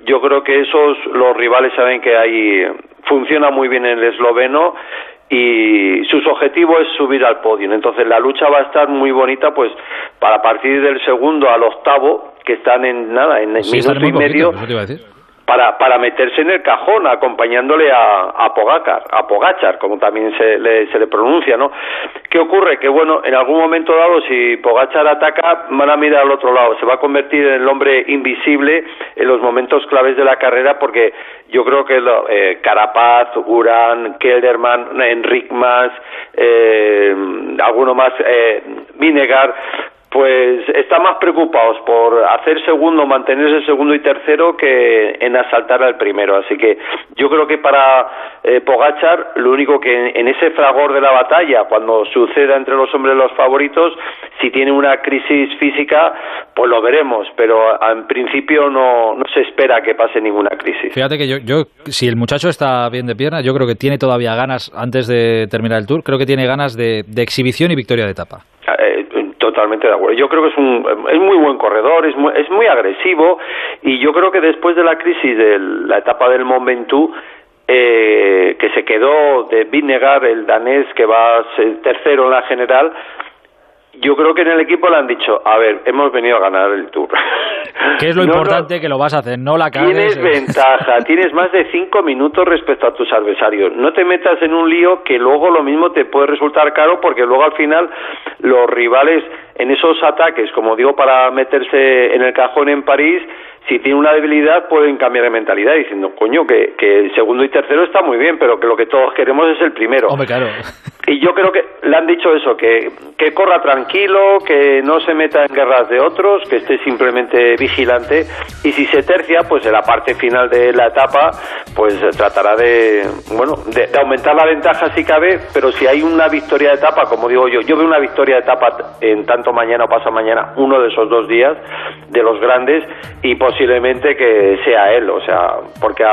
yo creo que esos, los rivales saben que hay, funciona muy bien el esloveno y su objetivo es subir al podio. Entonces la lucha va a estar muy bonita, pues para partir del segundo al octavo, que están en nada, en minuto y medio para, para meterse en el cajón, acompañándole a, a Pogacar, a Pogachar, como también se le, se le pronuncia, ¿no? ¿Qué ocurre? Que, bueno, en algún momento dado, si Pogachar ataca, van a mirar al otro lado, se va a convertir en el hombre invisible en los momentos claves de la carrera, porque yo creo que eh, Carapaz, Uran, Kelderman, Enric Mas, eh, alguno más, eh, Vinegar, pues están más preocupados por hacer segundo, mantenerse segundo y tercero que en asaltar al primero. Así que yo creo que para eh, Pogachar, lo único que en, ese fragor de la batalla, cuando suceda entre los hombres los favoritos, si tiene una crisis física, pues lo veremos. Pero en principio no, no se espera que pase ninguna crisis. Fíjate que yo, yo, si el muchacho está bien de pierna, yo creo que tiene todavía ganas, antes de terminar el tour, creo que tiene ganas de, de exhibición y victoria de etapa. Eh, totalmente de acuerdo. Yo creo que es un es muy buen corredor, es muy, es muy agresivo y yo creo que después de la crisis de la etapa del Mont Ventoux eh, que se quedó de Vinegar, el danés que va tercero en la general, yo creo que en el equipo le han dicho, a ver, hemos venido a ganar el Tour. Que es lo importante que lo vas a hacer, no la cagues. Tienes ventaja, tienes más de cinco minutos respecto a tus adversarios. No te metas en un lío que luego lo mismo te puede resultar caro porque luego al final los rivales en esos ataques, como digo, para meterse en el cajón en París, si tiene una debilidad pueden cambiar de mentalidad diciendo, coño, que, que el segundo y tercero está muy bien, pero que lo que todos queremos es el primero. Hombre, claro. Y yo creo que le han dicho eso, que, que corra tranquilo, que no se meta en guerras de otros, que esté simplemente vigilante. Y si se tercia, pues en la parte final de la etapa, pues tratará de, bueno, de, de aumentar la ventaja si cabe, pero si hay una victoria de etapa, como digo yo, yo veo una victoria de etapa en tanto mañana o pasa mañana, uno de esos dos días de los grandes y posiblemente que sea él, o sea, porque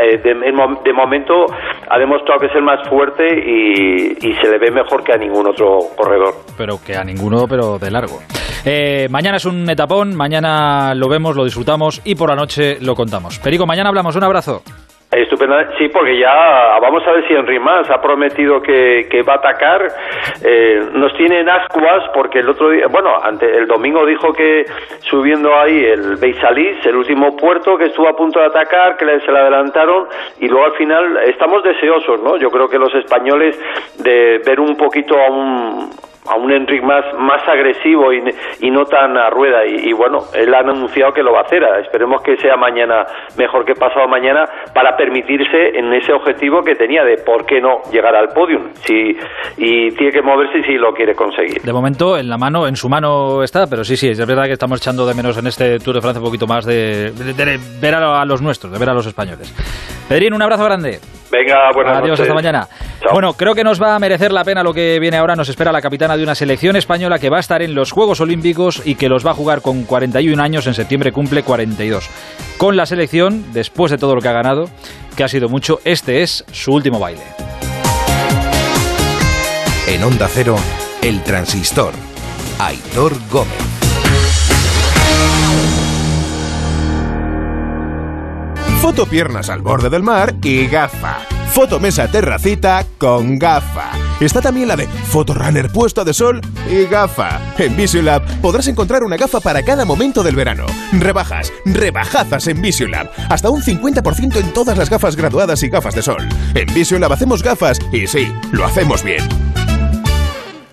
eh, de, de momento ha demostrado que es el más fuerte y, y se le ve mejor que a ningún otro corredor. Pero que a ninguno, pero de largo. Eh, mañana es un etapón, mañana lo vemos, lo disfrutamos y por la noche lo contamos. Perico, mañana hablamos, un abrazo. Estupendo, sí, porque ya vamos a ver si Henry Más ha prometido que, que va a atacar. Eh, nos tiene en ascuas porque el otro día, bueno, ante, el domingo dijo que subiendo ahí el Beisalís, el último puerto que estuvo a punto de atacar, que se le adelantaron y luego al final estamos deseosos, ¿no? Yo creo que los españoles de ver un poquito a un a un Enric más, más agresivo y, y no tan a rueda. Y, bueno, él ha anunciado que lo va a hacer. Esperemos que sea mañana mejor que pasado mañana para permitirse en ese objetivo que tenía de por qué no llegar al podium. Si, y tiene que moverse si lo quiere conseguir. De momento, en la mano, en su mano está, pero sí, sí, es verdad que estamos echando de menos en este Tour de Francia un poquito más de, de- ver a, a los nuestros, de ver a los españoles. Pedrín, un abrazo grande. Venga, buenas Adiós, noches. hasta mañana. Bueno, creo que nos va a merecer la pena lo que viene ahora. Nos espera la capitana de una selección española que va a estar en los Juegos Olímpicos y que los va a jugar con 41 años. En septiembre cumple 42. Con la selección, después de todo lo que ha ganado, que ha sido mucho, este es su último baile. En Onda Cero, El Transistor. Aitor Gómez. Foto piernas al borde del mar y gafa. Foto mesa terracita con gafa. Está también la de foto runner puesto de sol y gafa. En Visiolab podrás encontrar una gafa para cada momento del verano. Rebajas, rebajazas en Visiolab. Hasta un 50% en todas las gafas graduadas y gafas de sol. En Visiolab hacemos gafas y sí, lo hacemos bien.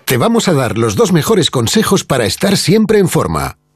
Te vamos a dar los dos mejores consejos para estar siempre en forma.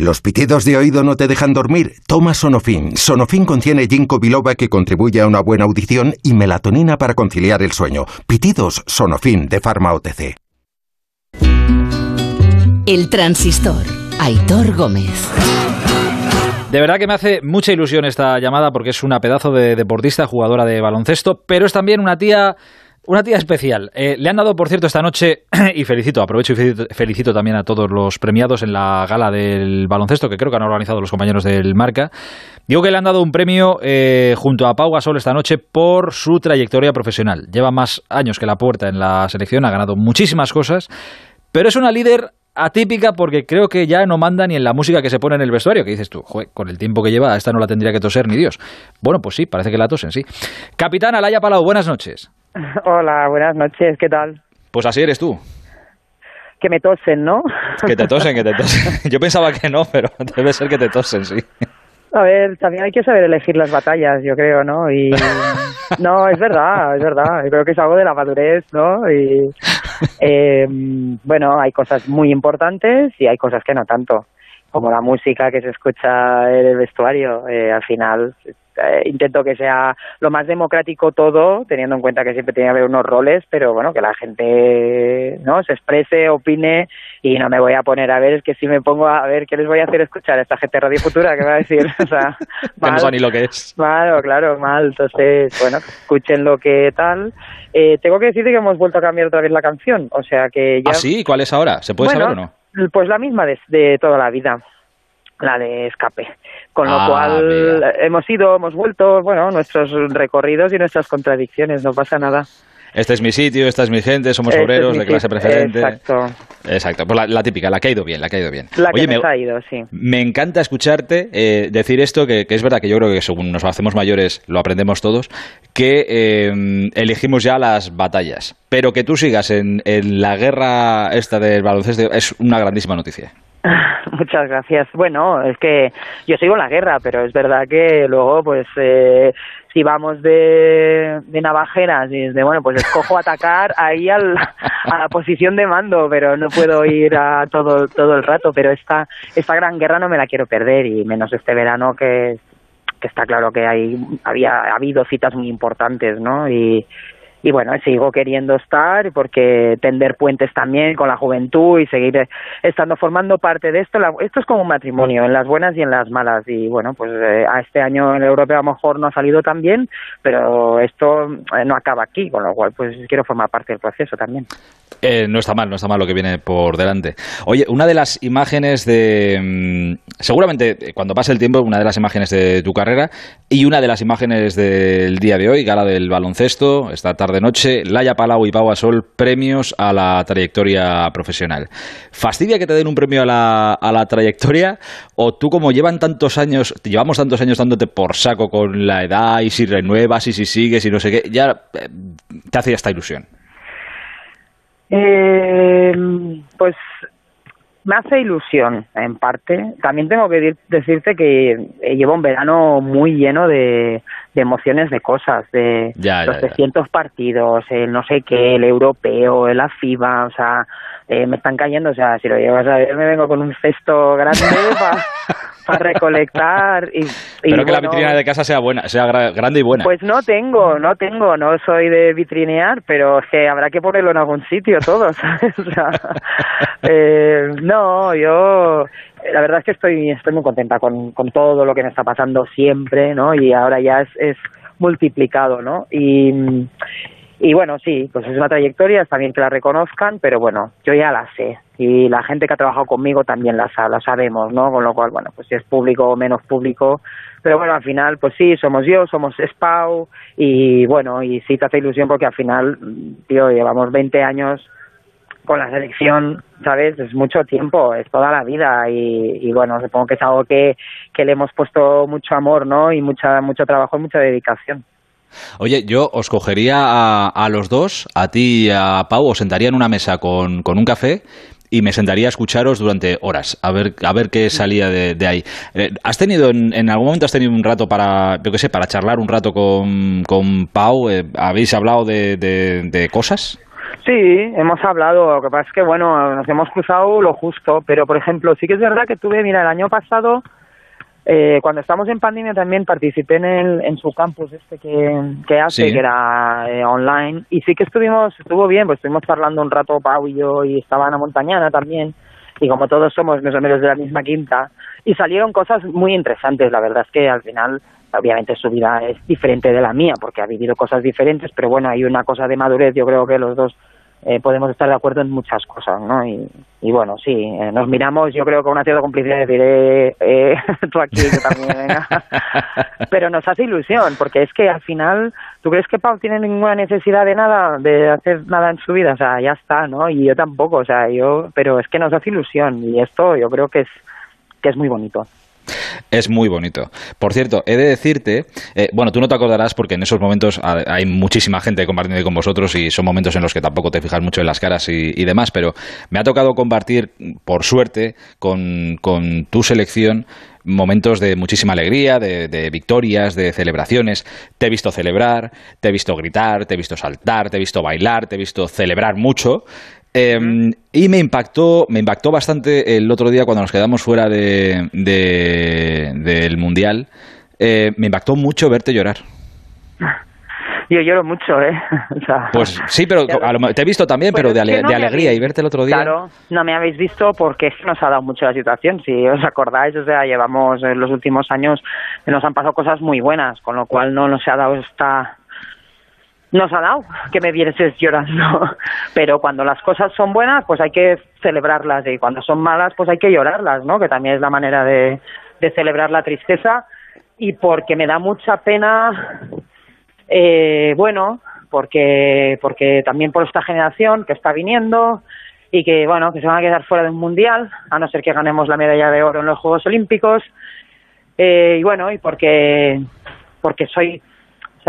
¿Los pitidos de oído no te dejan dormir? Toma Sonofin. Sonofin contiene ginkgo biloba que contribuye a una buena audición y melatonina para conciliar el sueño. Pitidos Sonofin de Pharma OTC. El transistor. Aitor Gómez. De verdad que me hace mucha ilusión esta llamada porque es una pedazo de deportista, jugadora de baloncesto, pero es también una tía una tía especial. Eh, le han dado, por cierto, esta noche, y felicito, aprovecho y felicito, también a todos los premiados en la gala del baloncesto, que creo que han organizado los compañeros del Marca. Digo que le han dado un premio eh, junto a Pau Gasol esta noche por su trayectoria profesional. Lleva más años que la puerta en la selección, ha ganado muchísimas cosas, pero es una líder atípica porque creo que ya no manda ni en la música que se pone en el vestuario, que dices tú, "Joder, con el tiempo que lleva, esta no la tendría que toser ni Dios. Bueno, pues sí, parece que la tosen, sí. Capitán Alaya Palau, buenas noches. Hola, buenas noches, ¿qué tal? Pues así eres tú. Que me tosen, ¿no? Que te tosen, que te tosen. Yo pensaba que no, pero debe ser que te tosen, sí. A ver, también hay que saber elegir las batallas, yo creo, ¿no? Y no, es verdad, es verdad. Yo creo que es algo de la madurez, ¿no? Y eh, bueno, hay cosas muy importantes y hay cosas que no tanto, como la música que se escucha en el vestuario. Eh, al final eh, intento que sea lo más democrático todo, teniendo en cuenta que siempre tiene que haber unos roles, pero bueno, que la gente no se exprese, opine y no me voy a poner a ver, es que si me pongo a ver qué les voy a hacer escuchar a esta gente de Radio Futura, ¿qué va a decir? O sea, Que no mal. sabe ni lo que es. Claro, claro, mal. Entonces, bueno, escuchen lo que tal. Eh, tengo que decirte que hemos vuelto a cambiar otra vez la canción, o sea que ya... ¿Ah, sí? ¿Cuál es ahora? ¿Se puede Bueno, saber o no? Pues la misma de, de toda la vida, la de escape. Con lo Ah, cual hemos ido, hemos vuelto, bueno, nuestros recorridos y nuestras contradicciones, no pasa nada. Este es mi sitio, esta es mi gente, somos Este es obreros de clase preferente. Exacto. Exacto, pues la, la típica, la que ha ido bien, la que ha ido bien. La que nos me, ha ido, sí. me encanta escucharte eh, decir esto, que, que es verdad que yo creo que según nos hacemos mayores lo aprendemos todos, que eh, elegimos ya las batallas. Pero que tú sigas en, en la guerra esta del baloncesto es una grandísima noticia. Muchas gracias. Bueno, es que yo sigo en la guerra, pero es verdad que luego, pues, eh, si vamos de, de navajeras y de, bueno, pues escojo atacar ahí a la posición de mando, pero no puedo ir a todo, todo el rato. Pero esta, esta gran guerra no me la quiero perder y menos este verano que, que está claro que hay, había ha habido citas muy importantes, ¿no? Y, y bueno, sigo queriendo estar porque tender puentes también con la juventud y seguir estando formando parte de esto. Esto es como un matrimonio, en las buenas y en las malas. Y bueno, pues eh, a este año en el europeo a lo mejor no ha salido tan bien, pero esto eh, no acaba aquí, con lo cual pues quiero formar parte del proceso también. Eh, no está mal, no está mal lo que viene por delante. Oye, una de las imágenes de... mm, seguramente eh, cuando pase el tiempo, una de las imágenes de tu carrera y una de las imágenes del día de hoy, gala del baloncesto, esta tarde-noche, Laia Palau y Pau Gasol, premios a la trayectoria profesional. ¿Fastidia que te den un premio a la, a la trayectoria? ¿O tú como llevan tantos años, llevamos tantos años dándote por saco con la edad y si renuevas y si sigues y no sé qué, ya eh, te hace esta ilusión? Eh, pues me hace ilusión, en parte. También tengo que decirte que eh, llevo un verano muy lleno de, de emociones, de cosas, de Ya, los ya, ya. 300 partidos, el no sé qué, el europeo, el FIBA, o sea, eh, me están cayendo, o sea, si lo llevas a ver, me vengo con un cesto grande para recolectar y, y Pero que la vitrina de casa sea buena, sea gra- grande y buena. pues no tengo, no tengo, no soy de vitrinear, pero es que habrá que ponerlo en algún sitio todo, ¿sabes? O sea, eh, no, yo la verdad es que estoy, estoy muy contenta con, con todo lo que me está pasando siempre, ¿no? Y ahora ya es, es multiplicado, ¿no? Y, y bueno, sí, pues es una trayectoria, está bien que la reconozcan, pero bueno, yo ya la sé. Y la gente que ha trabajado conmigo también la, la sabemos, ¿no? Con lo cual, bueno, pues si es público o menos público. Pero bueno, al final, pues sí, somos yo, somos Spau. Y bueno, y sí te hace ilusión porque al final, tío, llevamos 20 años con la selección, ¿sabes? Es mucho tiempo, es toda la vida y, y bueno, supongo que es algo que, que le hemos puesto mucho amor, ¿no? Y mucha mucho trabajo y mucha dedicación. Oye, yo os cogería a, a los dos, a ti y a Pau, os sentaría en una mesa con, con un café y me sentaría a escucharos durante horas, a ver, a ver qué salía de, ahí. Eh, ¿Has tenido, en, en algún momento has tenido un rato para, yo qué sé, para charlar un rato con, con Pau? Eh, ¿Habéis hablado de, de, de cosas? Sí, hemos hablado, lo que pasa es que bueno, nos hemos cruzado lo justo, pero por ejemplo, sí que es verdad que tuve, mira, el año pasado, eh, cuando estamos en pandemia también participé en, el, en su campus este que, que hace, Sí. que era eh, online, y sí que estuvimos, estuvo bien, pues estuvimos charlando un rato Pau y yo, y estaba Ana Montañana también, y como todos somos más o menos de la misma quinta, y salieron cosas muy interesantes, la verdad es que al final, obviamente su vida es diferente de la mía, porque ha vivido cosas diferentes, pero bueno, hay una cosa de madurez, yo creo que los dos eh, podemos estar de acuerdo en muchas cosas, ¿no? Y, y bueno, sí, eh, nos miramos, yo creo, con una cierta complicidad de decir, eh, eh, tú aquí, yo también, venga. Pero nos hace ilusión, porque es que al final, ¿tú crees que Pau tiene ninguna necesidad de nada, de hacer nada en su vida? O sea, ya está, ¿no? Y yo tampoco, o sea, yo, pero es que nos hace ilusión, y esto yo creo que es, que es muy bonito. Es muy bonito. Por cierto, he de decirte, eh, bueno, tú no te acordarás porque en esos momentos ha- hay muchísima gente compartiendo con vosotros y son momentos en los que tampoco te fijas mucho en las caras y, y demás, pero me ha tocado compartir, por suerte, con, con tu selección momentos de muchísima alegría, de, de victorias, de celebraciones. Te he visto celebrar, te he visto gritar, te he visto saltar, te he visto bailar, te he visto celebrar mucho. Eh, y me impactó, me impactó bastante el otro día cuando nos quedamos fuera de, de- del mundial. eh, me impactó mucho verte llorar. Yo lloro mucho, ¿eh? O sea, Pues sí, pero a lo te he visto también, pero de, ale- no de alegría habéis- y verte el otro día. Claro, no me habéis visto porque es que nos ha dado mucho la situación. Si os acordáis, o sea, llevamos en los últimos años, nos han pasado cosas muy buenas, con lo cual no nos ha dado esta. Nos ha dado que me vieses llorando. Pero cuando las cosas son buenas, pues hay que celebrarlas. Y cuando son malas, pues hay que llorarlas, ¿no? Que también es la manera de, de celebrar la tristeza y porque me da mucha pena, eh, bueno, porque, porque también por esta generación que está viniendo y que, bueno, que se van a quedar fuera de un mundial, a no ser que ganemos la medalla de oro en los Juegos Olímpicos. Eh, y bueno, y porque, porque soy,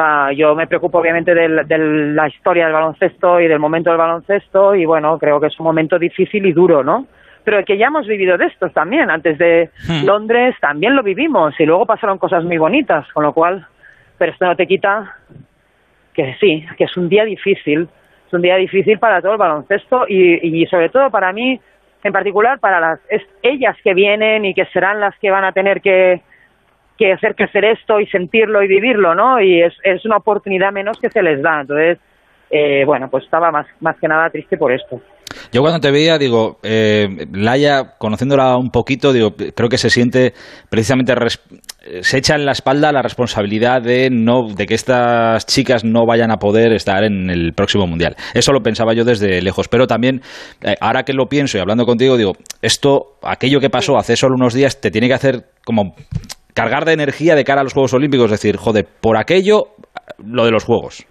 sea, yo me preocupo obviamente de, de la historia del baloncesto y del momento del baloncesto y bueno, creo que es un momento difícil y duro, ¿no? Pero que ya hemos vivido de estos también. Antes de Hmm. Londres también lo vivimos y luego pasaron cosas muy bonitas, con lo cual, pero esto no te quita que sí, que es un día difícil, es un día difícil para todo el baloncesto y, y sobre todo para mí, en particular para las es- ellas que vienen y que serán las que van a tener que, que hacer crecer esto y sentirlo y vivirlo, ¿no? Y es, es una oportunidad menos que se les da. Entonces, eh, bueno, pues estaba más, más que nada triste por esto. Yo cuando te veía, digo, eh, Laia, conociéndola un poquito, digo, creo que se siente precisamente, se echa en la espalda la responsabilidad de no, de que estas chicas no vayan a poder estar en el próximo mundial. Eso lo pensaba yo desde lejos, pero también, eh, ahora que lo pienso y hablando contigo, digo, esto, aquello que pasó hace solo unos días, te tiene que hacer como cargar de energía de cara a los Juegos Olímpicos, es decir, joder, por aquello, lo de los Juegos.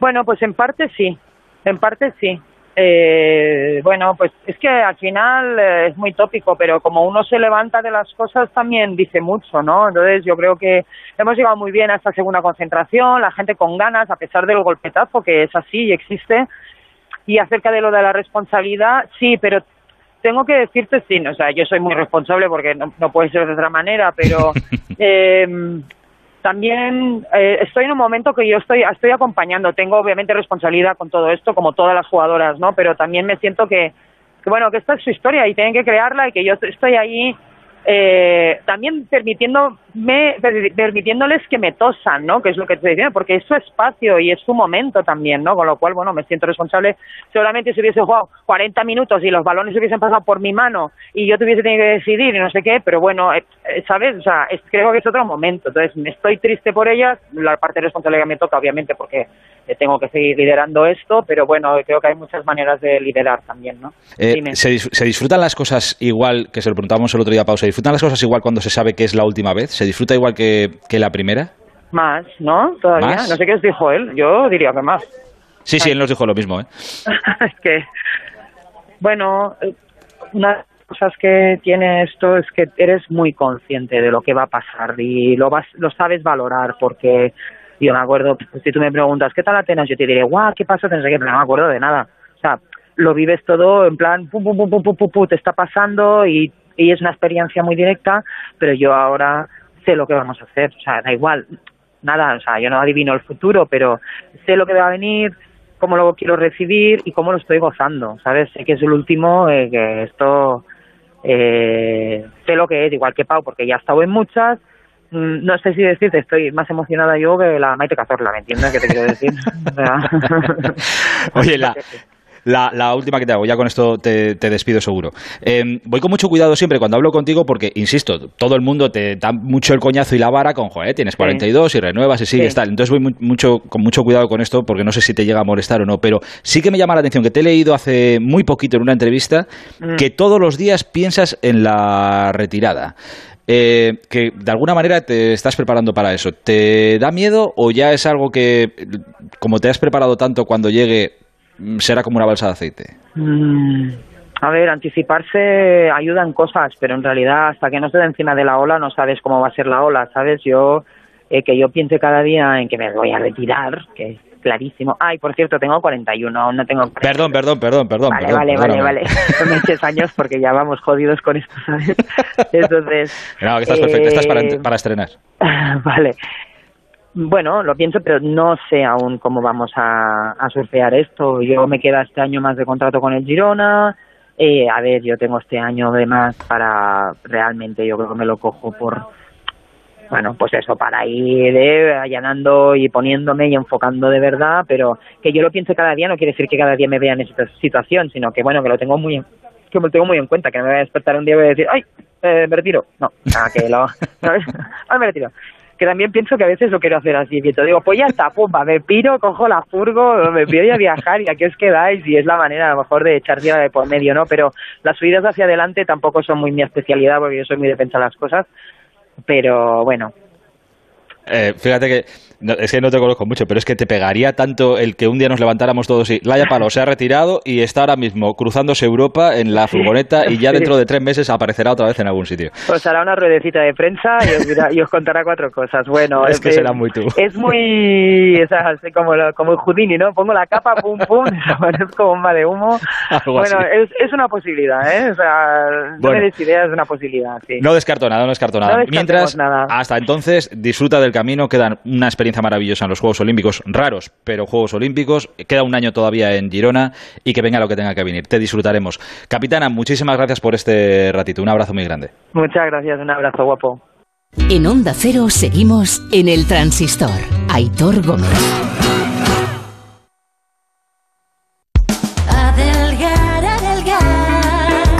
Bueno, pues en parte sí, en parte sí. Eh, bueno, pues es que al final eh, es muy tópico, pero como uno se levanta de las cosas también dice mucho, ¿no? Entonces yo creo que hemos llegado muy bien a esta segunda concentración, la gente con ganas, a pesar del golpetazo que es así y existe. Y acerca de lo de la responsabilidad, sí, pero tengo que decirte, sí, o sea, yo soy muy responsable porque no, no puede ser de otra manera, pero eh, también eh, estoy en un momento que yo estoy, estoy acompañando. Tengo obviamente responsabilidad con todo esto, como todas las jugadoras, ¿no? Pero también me siento que, que bueno, que esta es su historia y tienen que crearla y que yo estoy ahí eh, también permitiéndome, per- permitiéndoles que me tosan, ¿no? Que es lo que estoy diciendo, porque es su espacio y es su momento también, ¿no? Con lo cual, bueno, me siento responsable. Seguramente si hubiese jugado 40 minutos y los balones hubiesen pasado por mi mano y yo tuviese tenido que decidir y no sé qué, pero bueno, eh, eh, ¿sabes? O sea, es- creo que es otro momento. Entonces, estoy triste por ellas, la parte de responsabilidad me toca, obviamente, porque tengo que seguir liderando esto, pero bueno, creo que hay muchas maneras de liderar también, ¿no? Eh. ¿se, dis- se disfrutan las cosas igual, que se lo preguntábamos el otro día a Pausa, ¿se disfrutan las cosas igual cuando se sabe que es la última vez? ¿Se disfruta igual que, que la primera? Más, ¿no? Todavía. ¿Más? No sé qué os dijo él. Yo diría que más. Sí, sí, él nos dijo lo mismo, ¿eh? es que, bueno, una de las cosas que tiene esto es que eres muy consciente de lo que va a pasar y lo vas, lo sabes valorar porque yo me acuerdo, si tú me preguntas, ¿qué tal Atenas? Yo te diré, guau, ¿qué pasó? No sé qué, pero no me acuerdo de nada. O sea, lo vives todo en plan, pum, pum, pum, pum, pum, pum, pum, te está pasando y, y es una experiencia muy directa, pero yo ahora sé lo que vamos a hacer. O sea, da igual, nada, o sea, yo no adivino el futuro, pero sé lo que va a venir, cómo lo quiero recibir y cómo lo estoy gozando, ¿sabes? Sé que es el último, eh, que esto eh, sé lo que es, igual que Pau, porque ya he estado en muchas. Mm, No sé si decirte, estoy más emocionada yo que la Maite Cazorla, ¿me entiendes qué te quiero decir? Oye, la, la, la última que te hago, ya con esto te, te despido seguro. Eh, voy con mucho cuidado siempre cuando hablo contigo porque, insisto, todo el mundo te da mucho el coñazo y la vara con, joder, tienes 42 y renuevas y sigues Sí. tal. Entonces voy mu- mucho, con mucho cuidado con esto porque no sé si te llega a molestar o no, pero sí que me llama la atención que te he leído hace muy poquito en una entrevista Mm. que todos los días piensas en la retirada. Eh, que de alguna manera te estás preparando para eso. ¿Te da miedo o ya es algo que, como te has preparado tanto cuando llegue, mm, será como una balsa de aceite? Mm, a ver, anticiparse ayuda en cosas, pero en realidad hasta que no estés encima de la ola no sabes cómo va a ser la ola, ¿sabes? Yo, eh, que yo piense cada día en que me voy a retirar, que clarísimo. Ay, por cierto, tengo 41, aún no tengo... Perdón, perdón, perdón, perdón. Vale, perdón, vale, vale, perdóname. vale. No me eches años porque ya vamos jodidos con esto, ¿sabes? Entonces... No, que estás perfecto, estás para, eh, para estrenar. Vale. Bueno, lo pienso, pero no sé aún cómo vamos a, a surfear esto. Yo me queda este año más de contrato con el Girona. Eh, a ver, yo tengo este año de más para realmente, yo creo que me lo cojo por, bueno, pues eso, para ir eh, allanando y poniéndome y enfocando de verdad, pero que yo lo piense cada día no quiere decir que cada día me vea en esta situación, sino que bueno, que lo tengo muy que me lo tengo muy en cuenta, que no me voy a despertar un día y voy a decir, ay, eh, me retiro. No, nada, que lo. Ay, me retiro. que también pienso que a veces lo quiero hacer así, que digo, pues ya está, pumba, me piro, cojo la furgo, me pido a viajar y aquí os quedáis y es la manera a lo mejor de echar tierra de por medio, ¿no? Pero las subidas hacia adelante tampoco son muy mi especialidad porque yo soy muy de las cosas, pero bueno, eh, fíjate que es que no te conozco mucho, pero es que te pegaría tanto el que un día nos levantáramos todos y Laia Palo se ha retirado y está ahora mismo cruzándose Europa en la furgoneta y ya dentro de tres meses aparecerá otra vez en algún sitio. Pues hará una ruedecita de prensa y os, contará cuatro cosas. Bueno, es, que será muy tú. Es muy como, como el Houdini, ¿no? Pongo la capa, pum, pum, es como un de humo. bueno, es, es, una posibilidad, ¿eh? O sea, no me des ideas, es una posibilidad, sí. No descarto nada, no descarto nada. Mientras, hasta entonces, disfruta del camino, quedan una experiencia maravillosa en los Juegos Olímpicos, raros, pero Juegos Olímpicos. Queda un año todavía en Girona y que venga lo que tenga que venir. Te disfrutaremos. Capitana, muchísimas gracias por este ratito. Un abrazo muy grande. Muchas gracias, un abrazo guapo. En Onda Cero seguimos en el Transistor. Aitor Gómez.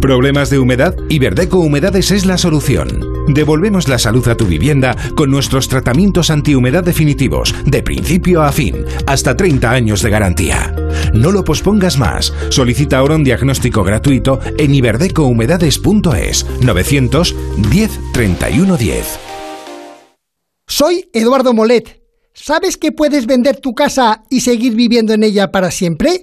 ¿Problemas de humedad? Iberdeco Humedades es la solución. Devolvemos la salud a tu vivienda con nuestros tratamientos antihumedad definitivos, de principio a fin, hasta 30 años de garantía. No lo pospongas más. Solicita ahora un diagnóstico gratuito en iberdecohumedades.es 910 31 10. Soy Eduardo Molet. ¿Sabes que puedes vender tu casa y seguir viviendo en ella para siempre?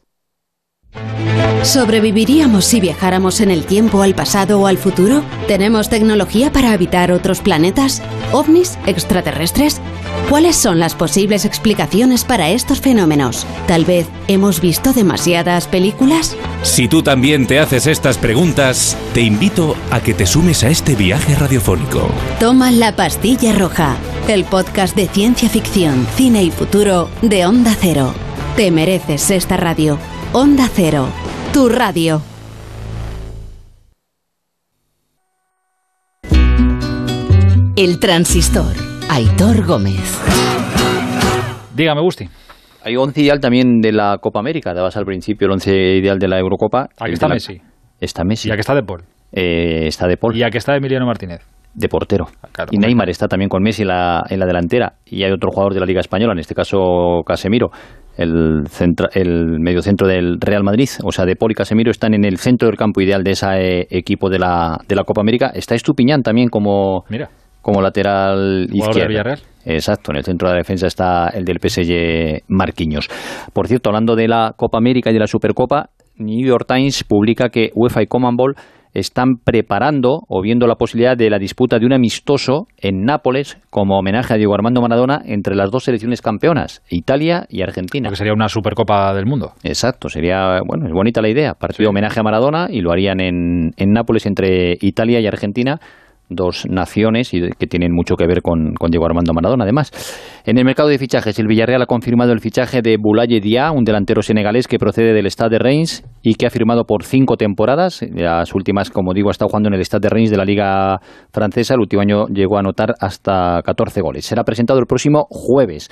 ¿Sobreviviríamos si viajáramos en el tiempo al pasado o al futuro? ¿Tenemos tecnología para habitar otros planetas? ¿OVNIs? ¿Extraterrestres? ¿Cuáles son las posibles explicaciones para estos fenómenos? Tal vez hemos visto demasiadas películas. Si tú también te haces estas preguntas, te invito a que te sumes a este viaje radiofónico. Toma la pastilla roja, el podcast de ciencia ficción, cine y futuro de Onda Cero. Te mereces esta radio. Onda Cero tu radio. El transistor. Aitor Gómez. Dígame, Gusti. Hay 11 ideal también de la Copa América. Dabas al principio el 11 ideal de la Eurocopa. Aquí está Messi. Está Messi. Y aquí está De Paul. Eh, está De Paul. Y aquí está Emiliano Martínez. De portero. Ah, y Neymar está también con Messi en la, en la delantera. Y hay otro jugador de la Liga Española, en este caso Casemiro el, centro, el mediocentro del Real Madrid, o sea, de Poli y Casemiro están en el centro del campo ideal de ese equipo de la, de la Copa América. Está Estupiñán también como, como lateral izquierdo. Exacto, en el centro de la defensa está el del PSG Marquinhos. Por cierto, hablando de la Copa América y de la Supercopa, New York Times publica que UEFA y Ball están preparando o viendo la posibilidad de la disputa de un amistoso en Nápoles como homenaje a Diego Armando Maradona entre las dos selecciones campeonas, Italia y Argentina. que sería una Supercopa del Mundo. Exacto, sería, bueno, es bonita la idea, partido homenaje a Maradona y lo harían en, en Nápoles entre Italia y Argentina dos naciones y que tienen mucho que ver con, Diego Armando Maradona, además. En el mercado de fichajes, el Villarreal ha confirmado el fichaje de Boulaye Dia, un delantero senegalés que procede del Stade de Reims y que ha firmado por cinco temporadas. Las últimas, como digo, ha estado jugando en el Stade de Reims de la Liga Francesa. El último año llegó a anotar hasta 14 goles. Será presentado el próximo jueves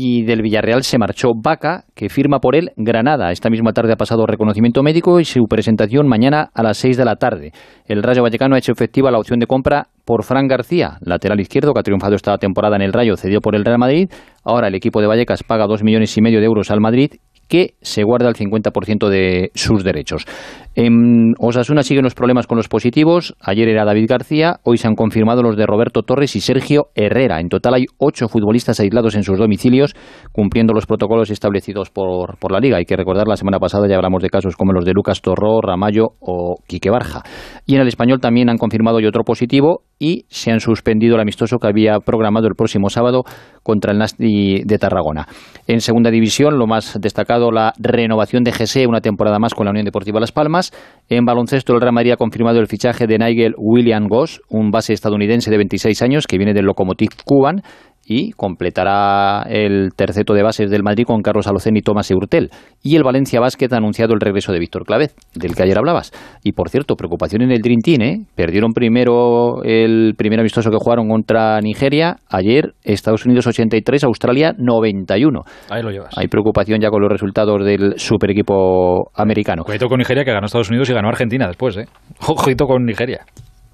y del Villarreal se marchó Vaca, que firma por él Granada. Esta misma tarde ha pasado reconocimiento médico y su presentación mañana a las 6 de la tarde. El Rayo Vallecano ha hecho efectiva la opción de compra por Fran García, lateral izquierdo, que ha triunfado esta temporada en el Rayo, cedido por el Real Madrid. Ahora el equipo de Vallecas paga dos millones y medio de euros al Madrid que se guarda el 50% de sus derechos. En Osasuna siguen los problemas con los positivos. Ayer era David García, hoy se han confirmado los de Roberto Torres y Sergio Herrera. En total hay ocho futbolistas aislados en sus domicilios, cumpliendo los protocolos establecidos por, por la Liga. Hay que recordar, la semana pasada ya hablamos de casos como los de Lucas Torró, Ramallo o Quique Barja. Y en el español también han confirmado hoy otro positivo y se han suspendido el amistoso que había programado el próximo sábado contra el Nasti de Tarragona. En segunda división, lo más destacado, la renovación de GC una temporada más con la Unión Deportiva Las Palmas. En baloncesto, el Real Madrid ha confirmado el fichaje de Nigel William Goss, un base estadounidense de 26 años que viene del Lokomotiv Cuban y completará el terceto de bases del Madrid con Carlos Alocén y Tomás Eurtel. Y el Valencia Basket ha anunciado el regreso de Víctor Clavez, del que ayer hablabas. Y por cierto, preocupación en el Dream Team, ¿eh? Perdieron primero el primer amistoso que jugaron contra Nigeria. Ayer Estados Unidos 83, Australia 91. Ahí lo llevas. Hay preocupación ya con los resultados del super equipo americano. Ojito con Nigeria que ganó Estados Unidos y ganó Argentina después, ¿eh? Ojito con Nigeria.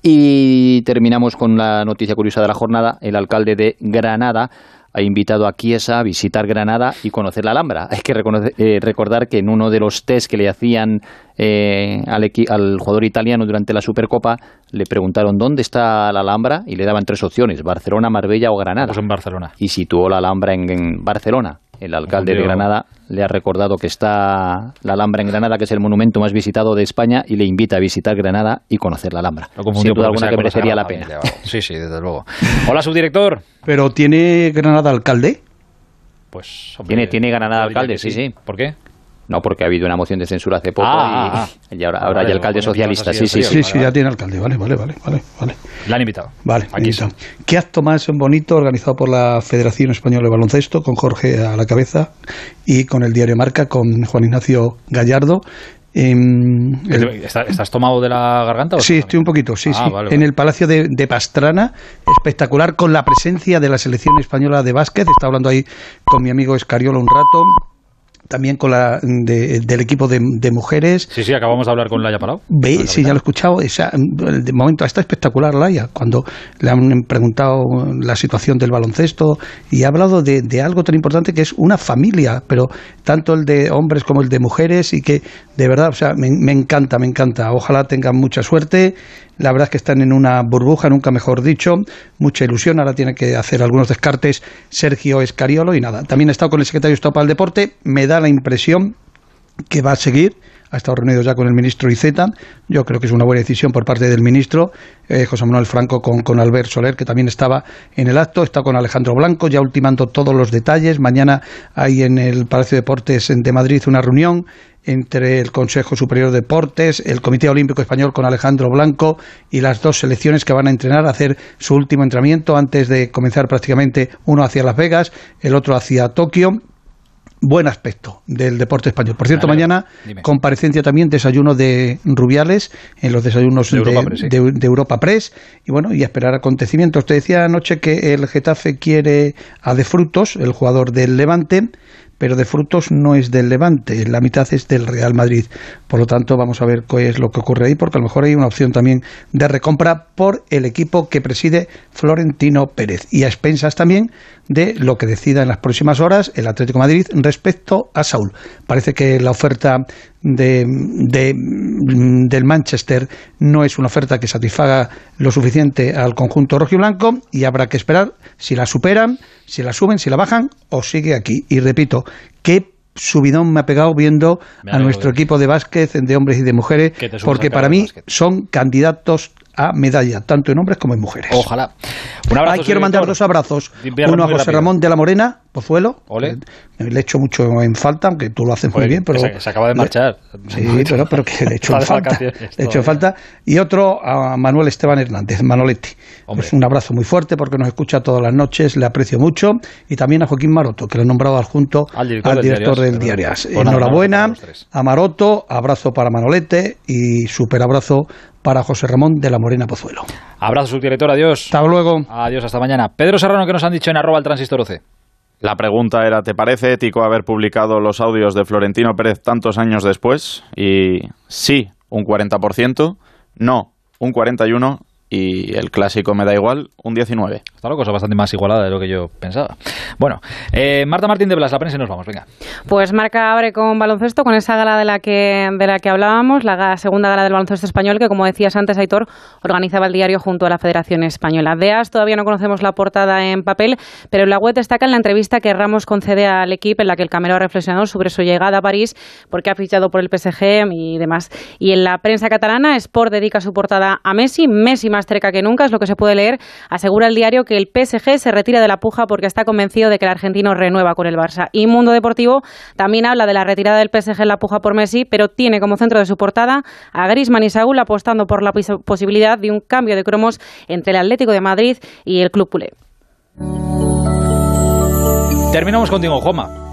Y terminamos con la noticia curiosa de la jornada. El alcalde de Granada ha invitado a Chiesa a visitar Granada y conocer la Alhambra. Hay que eh, recordar que en uno de los test que le hacían eh, al, al, jugador italiano durante la Supercopa le preguntaron dónde está la Alhambra y le daban tres opciones, Barcelona, Marbella o Granada. Pues en Barcelona. Y situó la Alhambra en, en Barcelona. El alcalde de Granada le ha recordado que está la Alhambra en Granada, que es el monumento más visitado de España, y le invita a visitar Granada y conocer la Alhambra. Sin duda alguna que merecería la pena. Sí, sí, desde luego. Hola, subdirector. ¿Pero tiene Granada alcalde? Pues hombre, tiene, tiene Granada alcalde, sí, sí. ¿Por qué? No, porque ha habido una moción de censura hace poco ah, y, y, ahora, ahora vale, ya alcalde socialista. Sí, de sí, sí. Sí, sí, ya tiene alcalde. Vale, vale, vale, vale, vale. Le han invitado. Vale, Aquí está. ¿Qué acto más bonito organizado por la Federación Española de Baloncesto, con Jorge a la cabeza y con el diario Marca, con Juan Ignacio Gallardo? El- ¿Estás, estás tomado de la garganta? O Sí, estoy un poquito, sí, Ah, sí. vale, En vale. el Palacio de, de Pastrana, espectacular, con la presencia de la selección española de básquet. Estaba hablando ahí con mi amigo Escariola un rato. También con la de- del equipo de, de mujeres. Sí, sí, acabamos de hablar con Laia Palau. Ve, sí, ya lo he escuchado. Esa, de momento está espectacular, Laia, cuando le han preguntado la situación del baloncesto y ha hablado de, de algo tan importante que es una familia, pero tanto el de hombres como el de mujeres y que de verdad, o sea, me, me encanta, me encanta. Ojalá tengan mucha suerte. La verdad es que están en una burbuja, nunca mejor dicho, mucha ilusión. Ahora tiene que hacer algunos descartes Sergio Escariolo y nada. También he estado con el secretario de Estado para el Deporte. Me da la impresión que va a seguir. Ha estado reunido ya con el ministro Iceta. Yo creo que es una buena decisión por parte del ministro eh, José Manuel Franco con, con Albert Soler, que también estaba en el acto. Está con Alejandro Blanco, ya ultimando todos los detalles. Mañana hay en el Palacio de Deportes de Madrid una reunión entre el Consejo Superior de Deportes, el Comité Olímpico Español con Alejandro Blanco y las dos selecciones que van a entrenar, a hacer su último entrenamiento antes de comenzar prácticamente uno hacia Las Vegas, el otro hacia Tokio buen aspecto del deporte español. Por cierto, mañana Dime. comparecencia también, desayuno de Rubiales en los desayunos De de, Europa Press, sí. de- de Europa Press y bueno, y a esperar acontecimientos. Te decía anoche que el Getafe quiere a De Frutos, el jugador del Levante, pero De Frutos no es del Levante, la mitad es del Real Madrid. Por lo tanto, vamos a ver qué es lo que ocurre ahí, porque a lo mejor hay una opción también de recompra por el equipo que preside Florentino Pérez. Y a expensas también de lo que decida en las próximas horas el Atlético de Madrid respecto a Saúl. Parece que la oferta de, de- del Manchester no es una oferta que satisfaga lo suficiente al conjunto rojiblanco y habrá que esperar si la superan, si la suben, si la bajan o sigue aquí. Y repito, qué subidón me ha pegado viendo a nuestro equipo de básquet de hombres y de mujeres porque para mí son candidatos a medalla, tanto en hombres como en mujeres. Ojalá. Un abrazo, Ay, quiero mandar dos abrazos. Uno a José rápido. Ramón de la Morena, Pozuelo. Ole. Eh, Le echo mucho en falta, aunque tú lo haces Joder, muy bien. Pero se, se acaba de marchar. Sí, pero, pero que le echo en falta. Le echo en falta. Y otro a Manuel Esteban Hernández, Manoletti. Hombre. Un abrazo muy fuerte porque nos escucha todas las noches, le aprecio mucho. Y también a Joaquín Maroto, que lo he nombrado adjunto Al director al del director del de Diario verdad. As. Nada, Enhorabuena a Maroto, abrazo para Manolete y super abrazo para José Ramón de la Morena Pozuelo. Abrazo, subdirector. Adiós. Hasta luego. Adiós, hasta mañana. Pedro Serrano, que nos han dicho en arroba el transistor OC? La pregunta era, ¿te parece ético haber publicado los audios de Florentino Pérez tantos años después? Y sí, un 40%, no, un 41% y el clásico me da igual, un 19. Está la cosa bastante más igualada de lo que yo pensaba. Bueno, eh, Marta Martín de Blas, la prensa y nos vamos, venga. Pues marca abre con baloncesto, con esa gala de la que, de la que hablábamos, la segunda gala del baloncesto español, que como decías antes, Aitor, organizaba el diario junto a la Federación Española. De AS todavía no conocemos la portada en papel, pero en la web destaca en la entrevista que Ramos concede al equipo en la que el Camero ha reflexionado sobre su llegada a París, porque ha fichado por el PSG y demás. Y en la prensa catalana, Sport dedica su portada a Messi, Messi más cerca que nunca, es lo que se puede leer. Asegura el diario que el PSG se retira de la puja porque está convencido de que el argentino renueva con el Barça. Y Mundo Deportivo también habla de la retirada del PSG en la puja por Messi, pero tiene como centro de su portada a Griezmann y Saúl apostando por la posibilidad de un cambio de cromos entre el Atlético de Madrid y el club culé. Terminamos contigo, Joma.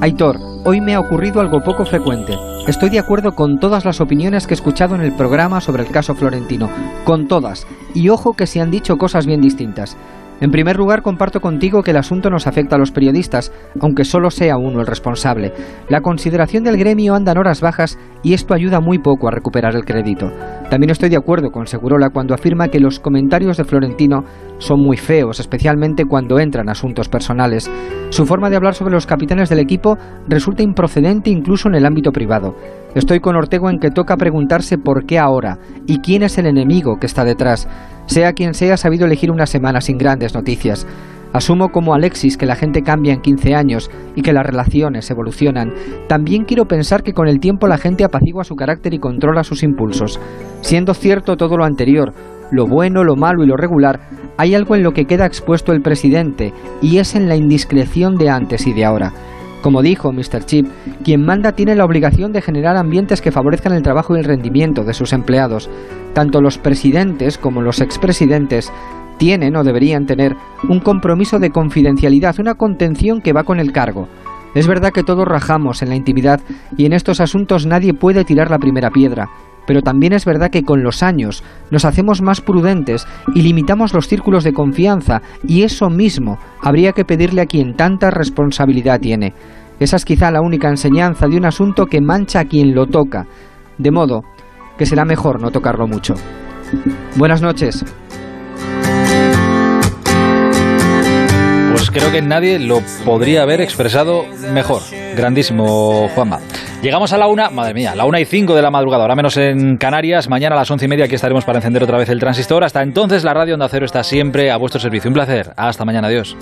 Aitor, hoy me ha ocurrido algo poco frecuente. Estoy de acuerdo con todas las opiniones que he escuchado en el programa sobre el caso Florentino. Con todas. Y ojo que se han dicho cosas bien distintas. En primer lugar, comparto contigo que el asunto nos afecta a los periodistas, aunque solo sea uno el responsable. La consideración del gremio anda en horas bajas y esto ayuda muy poco a recuperar el crédito. También estoy de acuerdo con Segurola cuando afirma que los comentarios de Florentino son muy feos, especialmente cuando entran asuntos personales. Su forma de hablar sobre los capitanes del equipo resulta improcedente incluso en el ámbito privado. Estoy con Ortego en que toca preguntarse por qué ahora y quién es el enemigo que está detrás. Sea quien sea, ha sabido elegir una semana sin grandes noticias. Asumo como Alexis que la gente cambia en 15 años y que las relaciones evolucionan. También quiero pensar que con el tiempo la gente apacigua su carácter y controla sus impulsos. Siendo cierto todo lo anterior, lo bueno, lo malo y lo regular, hay algo en lo que queda expuesto el presidente, y es en la indiscreción de antes y de ahora. Como dijo Mr. Chip, quien manda tiene la obligación de generar ambientes que favorezcan el trabajo y el rendimiento de sus empleados. Tanto los presidentes como los expresidentes tienen o deberían tener un compromiso de confidencialidad, una contención que va con el cargo. Es verdad que todos rajamos en la intimidad y en estos asuntos nadie puede tirar la primera piedra, pero también es verdad que con los años nos hacemos más prudentes y limitamos los círculos de confianza y eso mismo habría que pedirle a quien tanta responsabilidad tiene. Esa es quizá la única enseñanza de un asunto que mancha a quien lo toca, de modo que será mejor no tocarlo mucho. Buenas noches. Pues creo que nadie lo podría haber expresado mejor. Grandísimo, Juanma. Llegamos a la una, madre mía, la una y cinco de la madrugada, ahora menos en Canarias. Mañana a las once y media aquí estaremos para encender otra vez el transistor. Hasta entonces, la radio Onda Cero está siempre a vuestro servicio. Un placer. Hasta mañana. Adiós.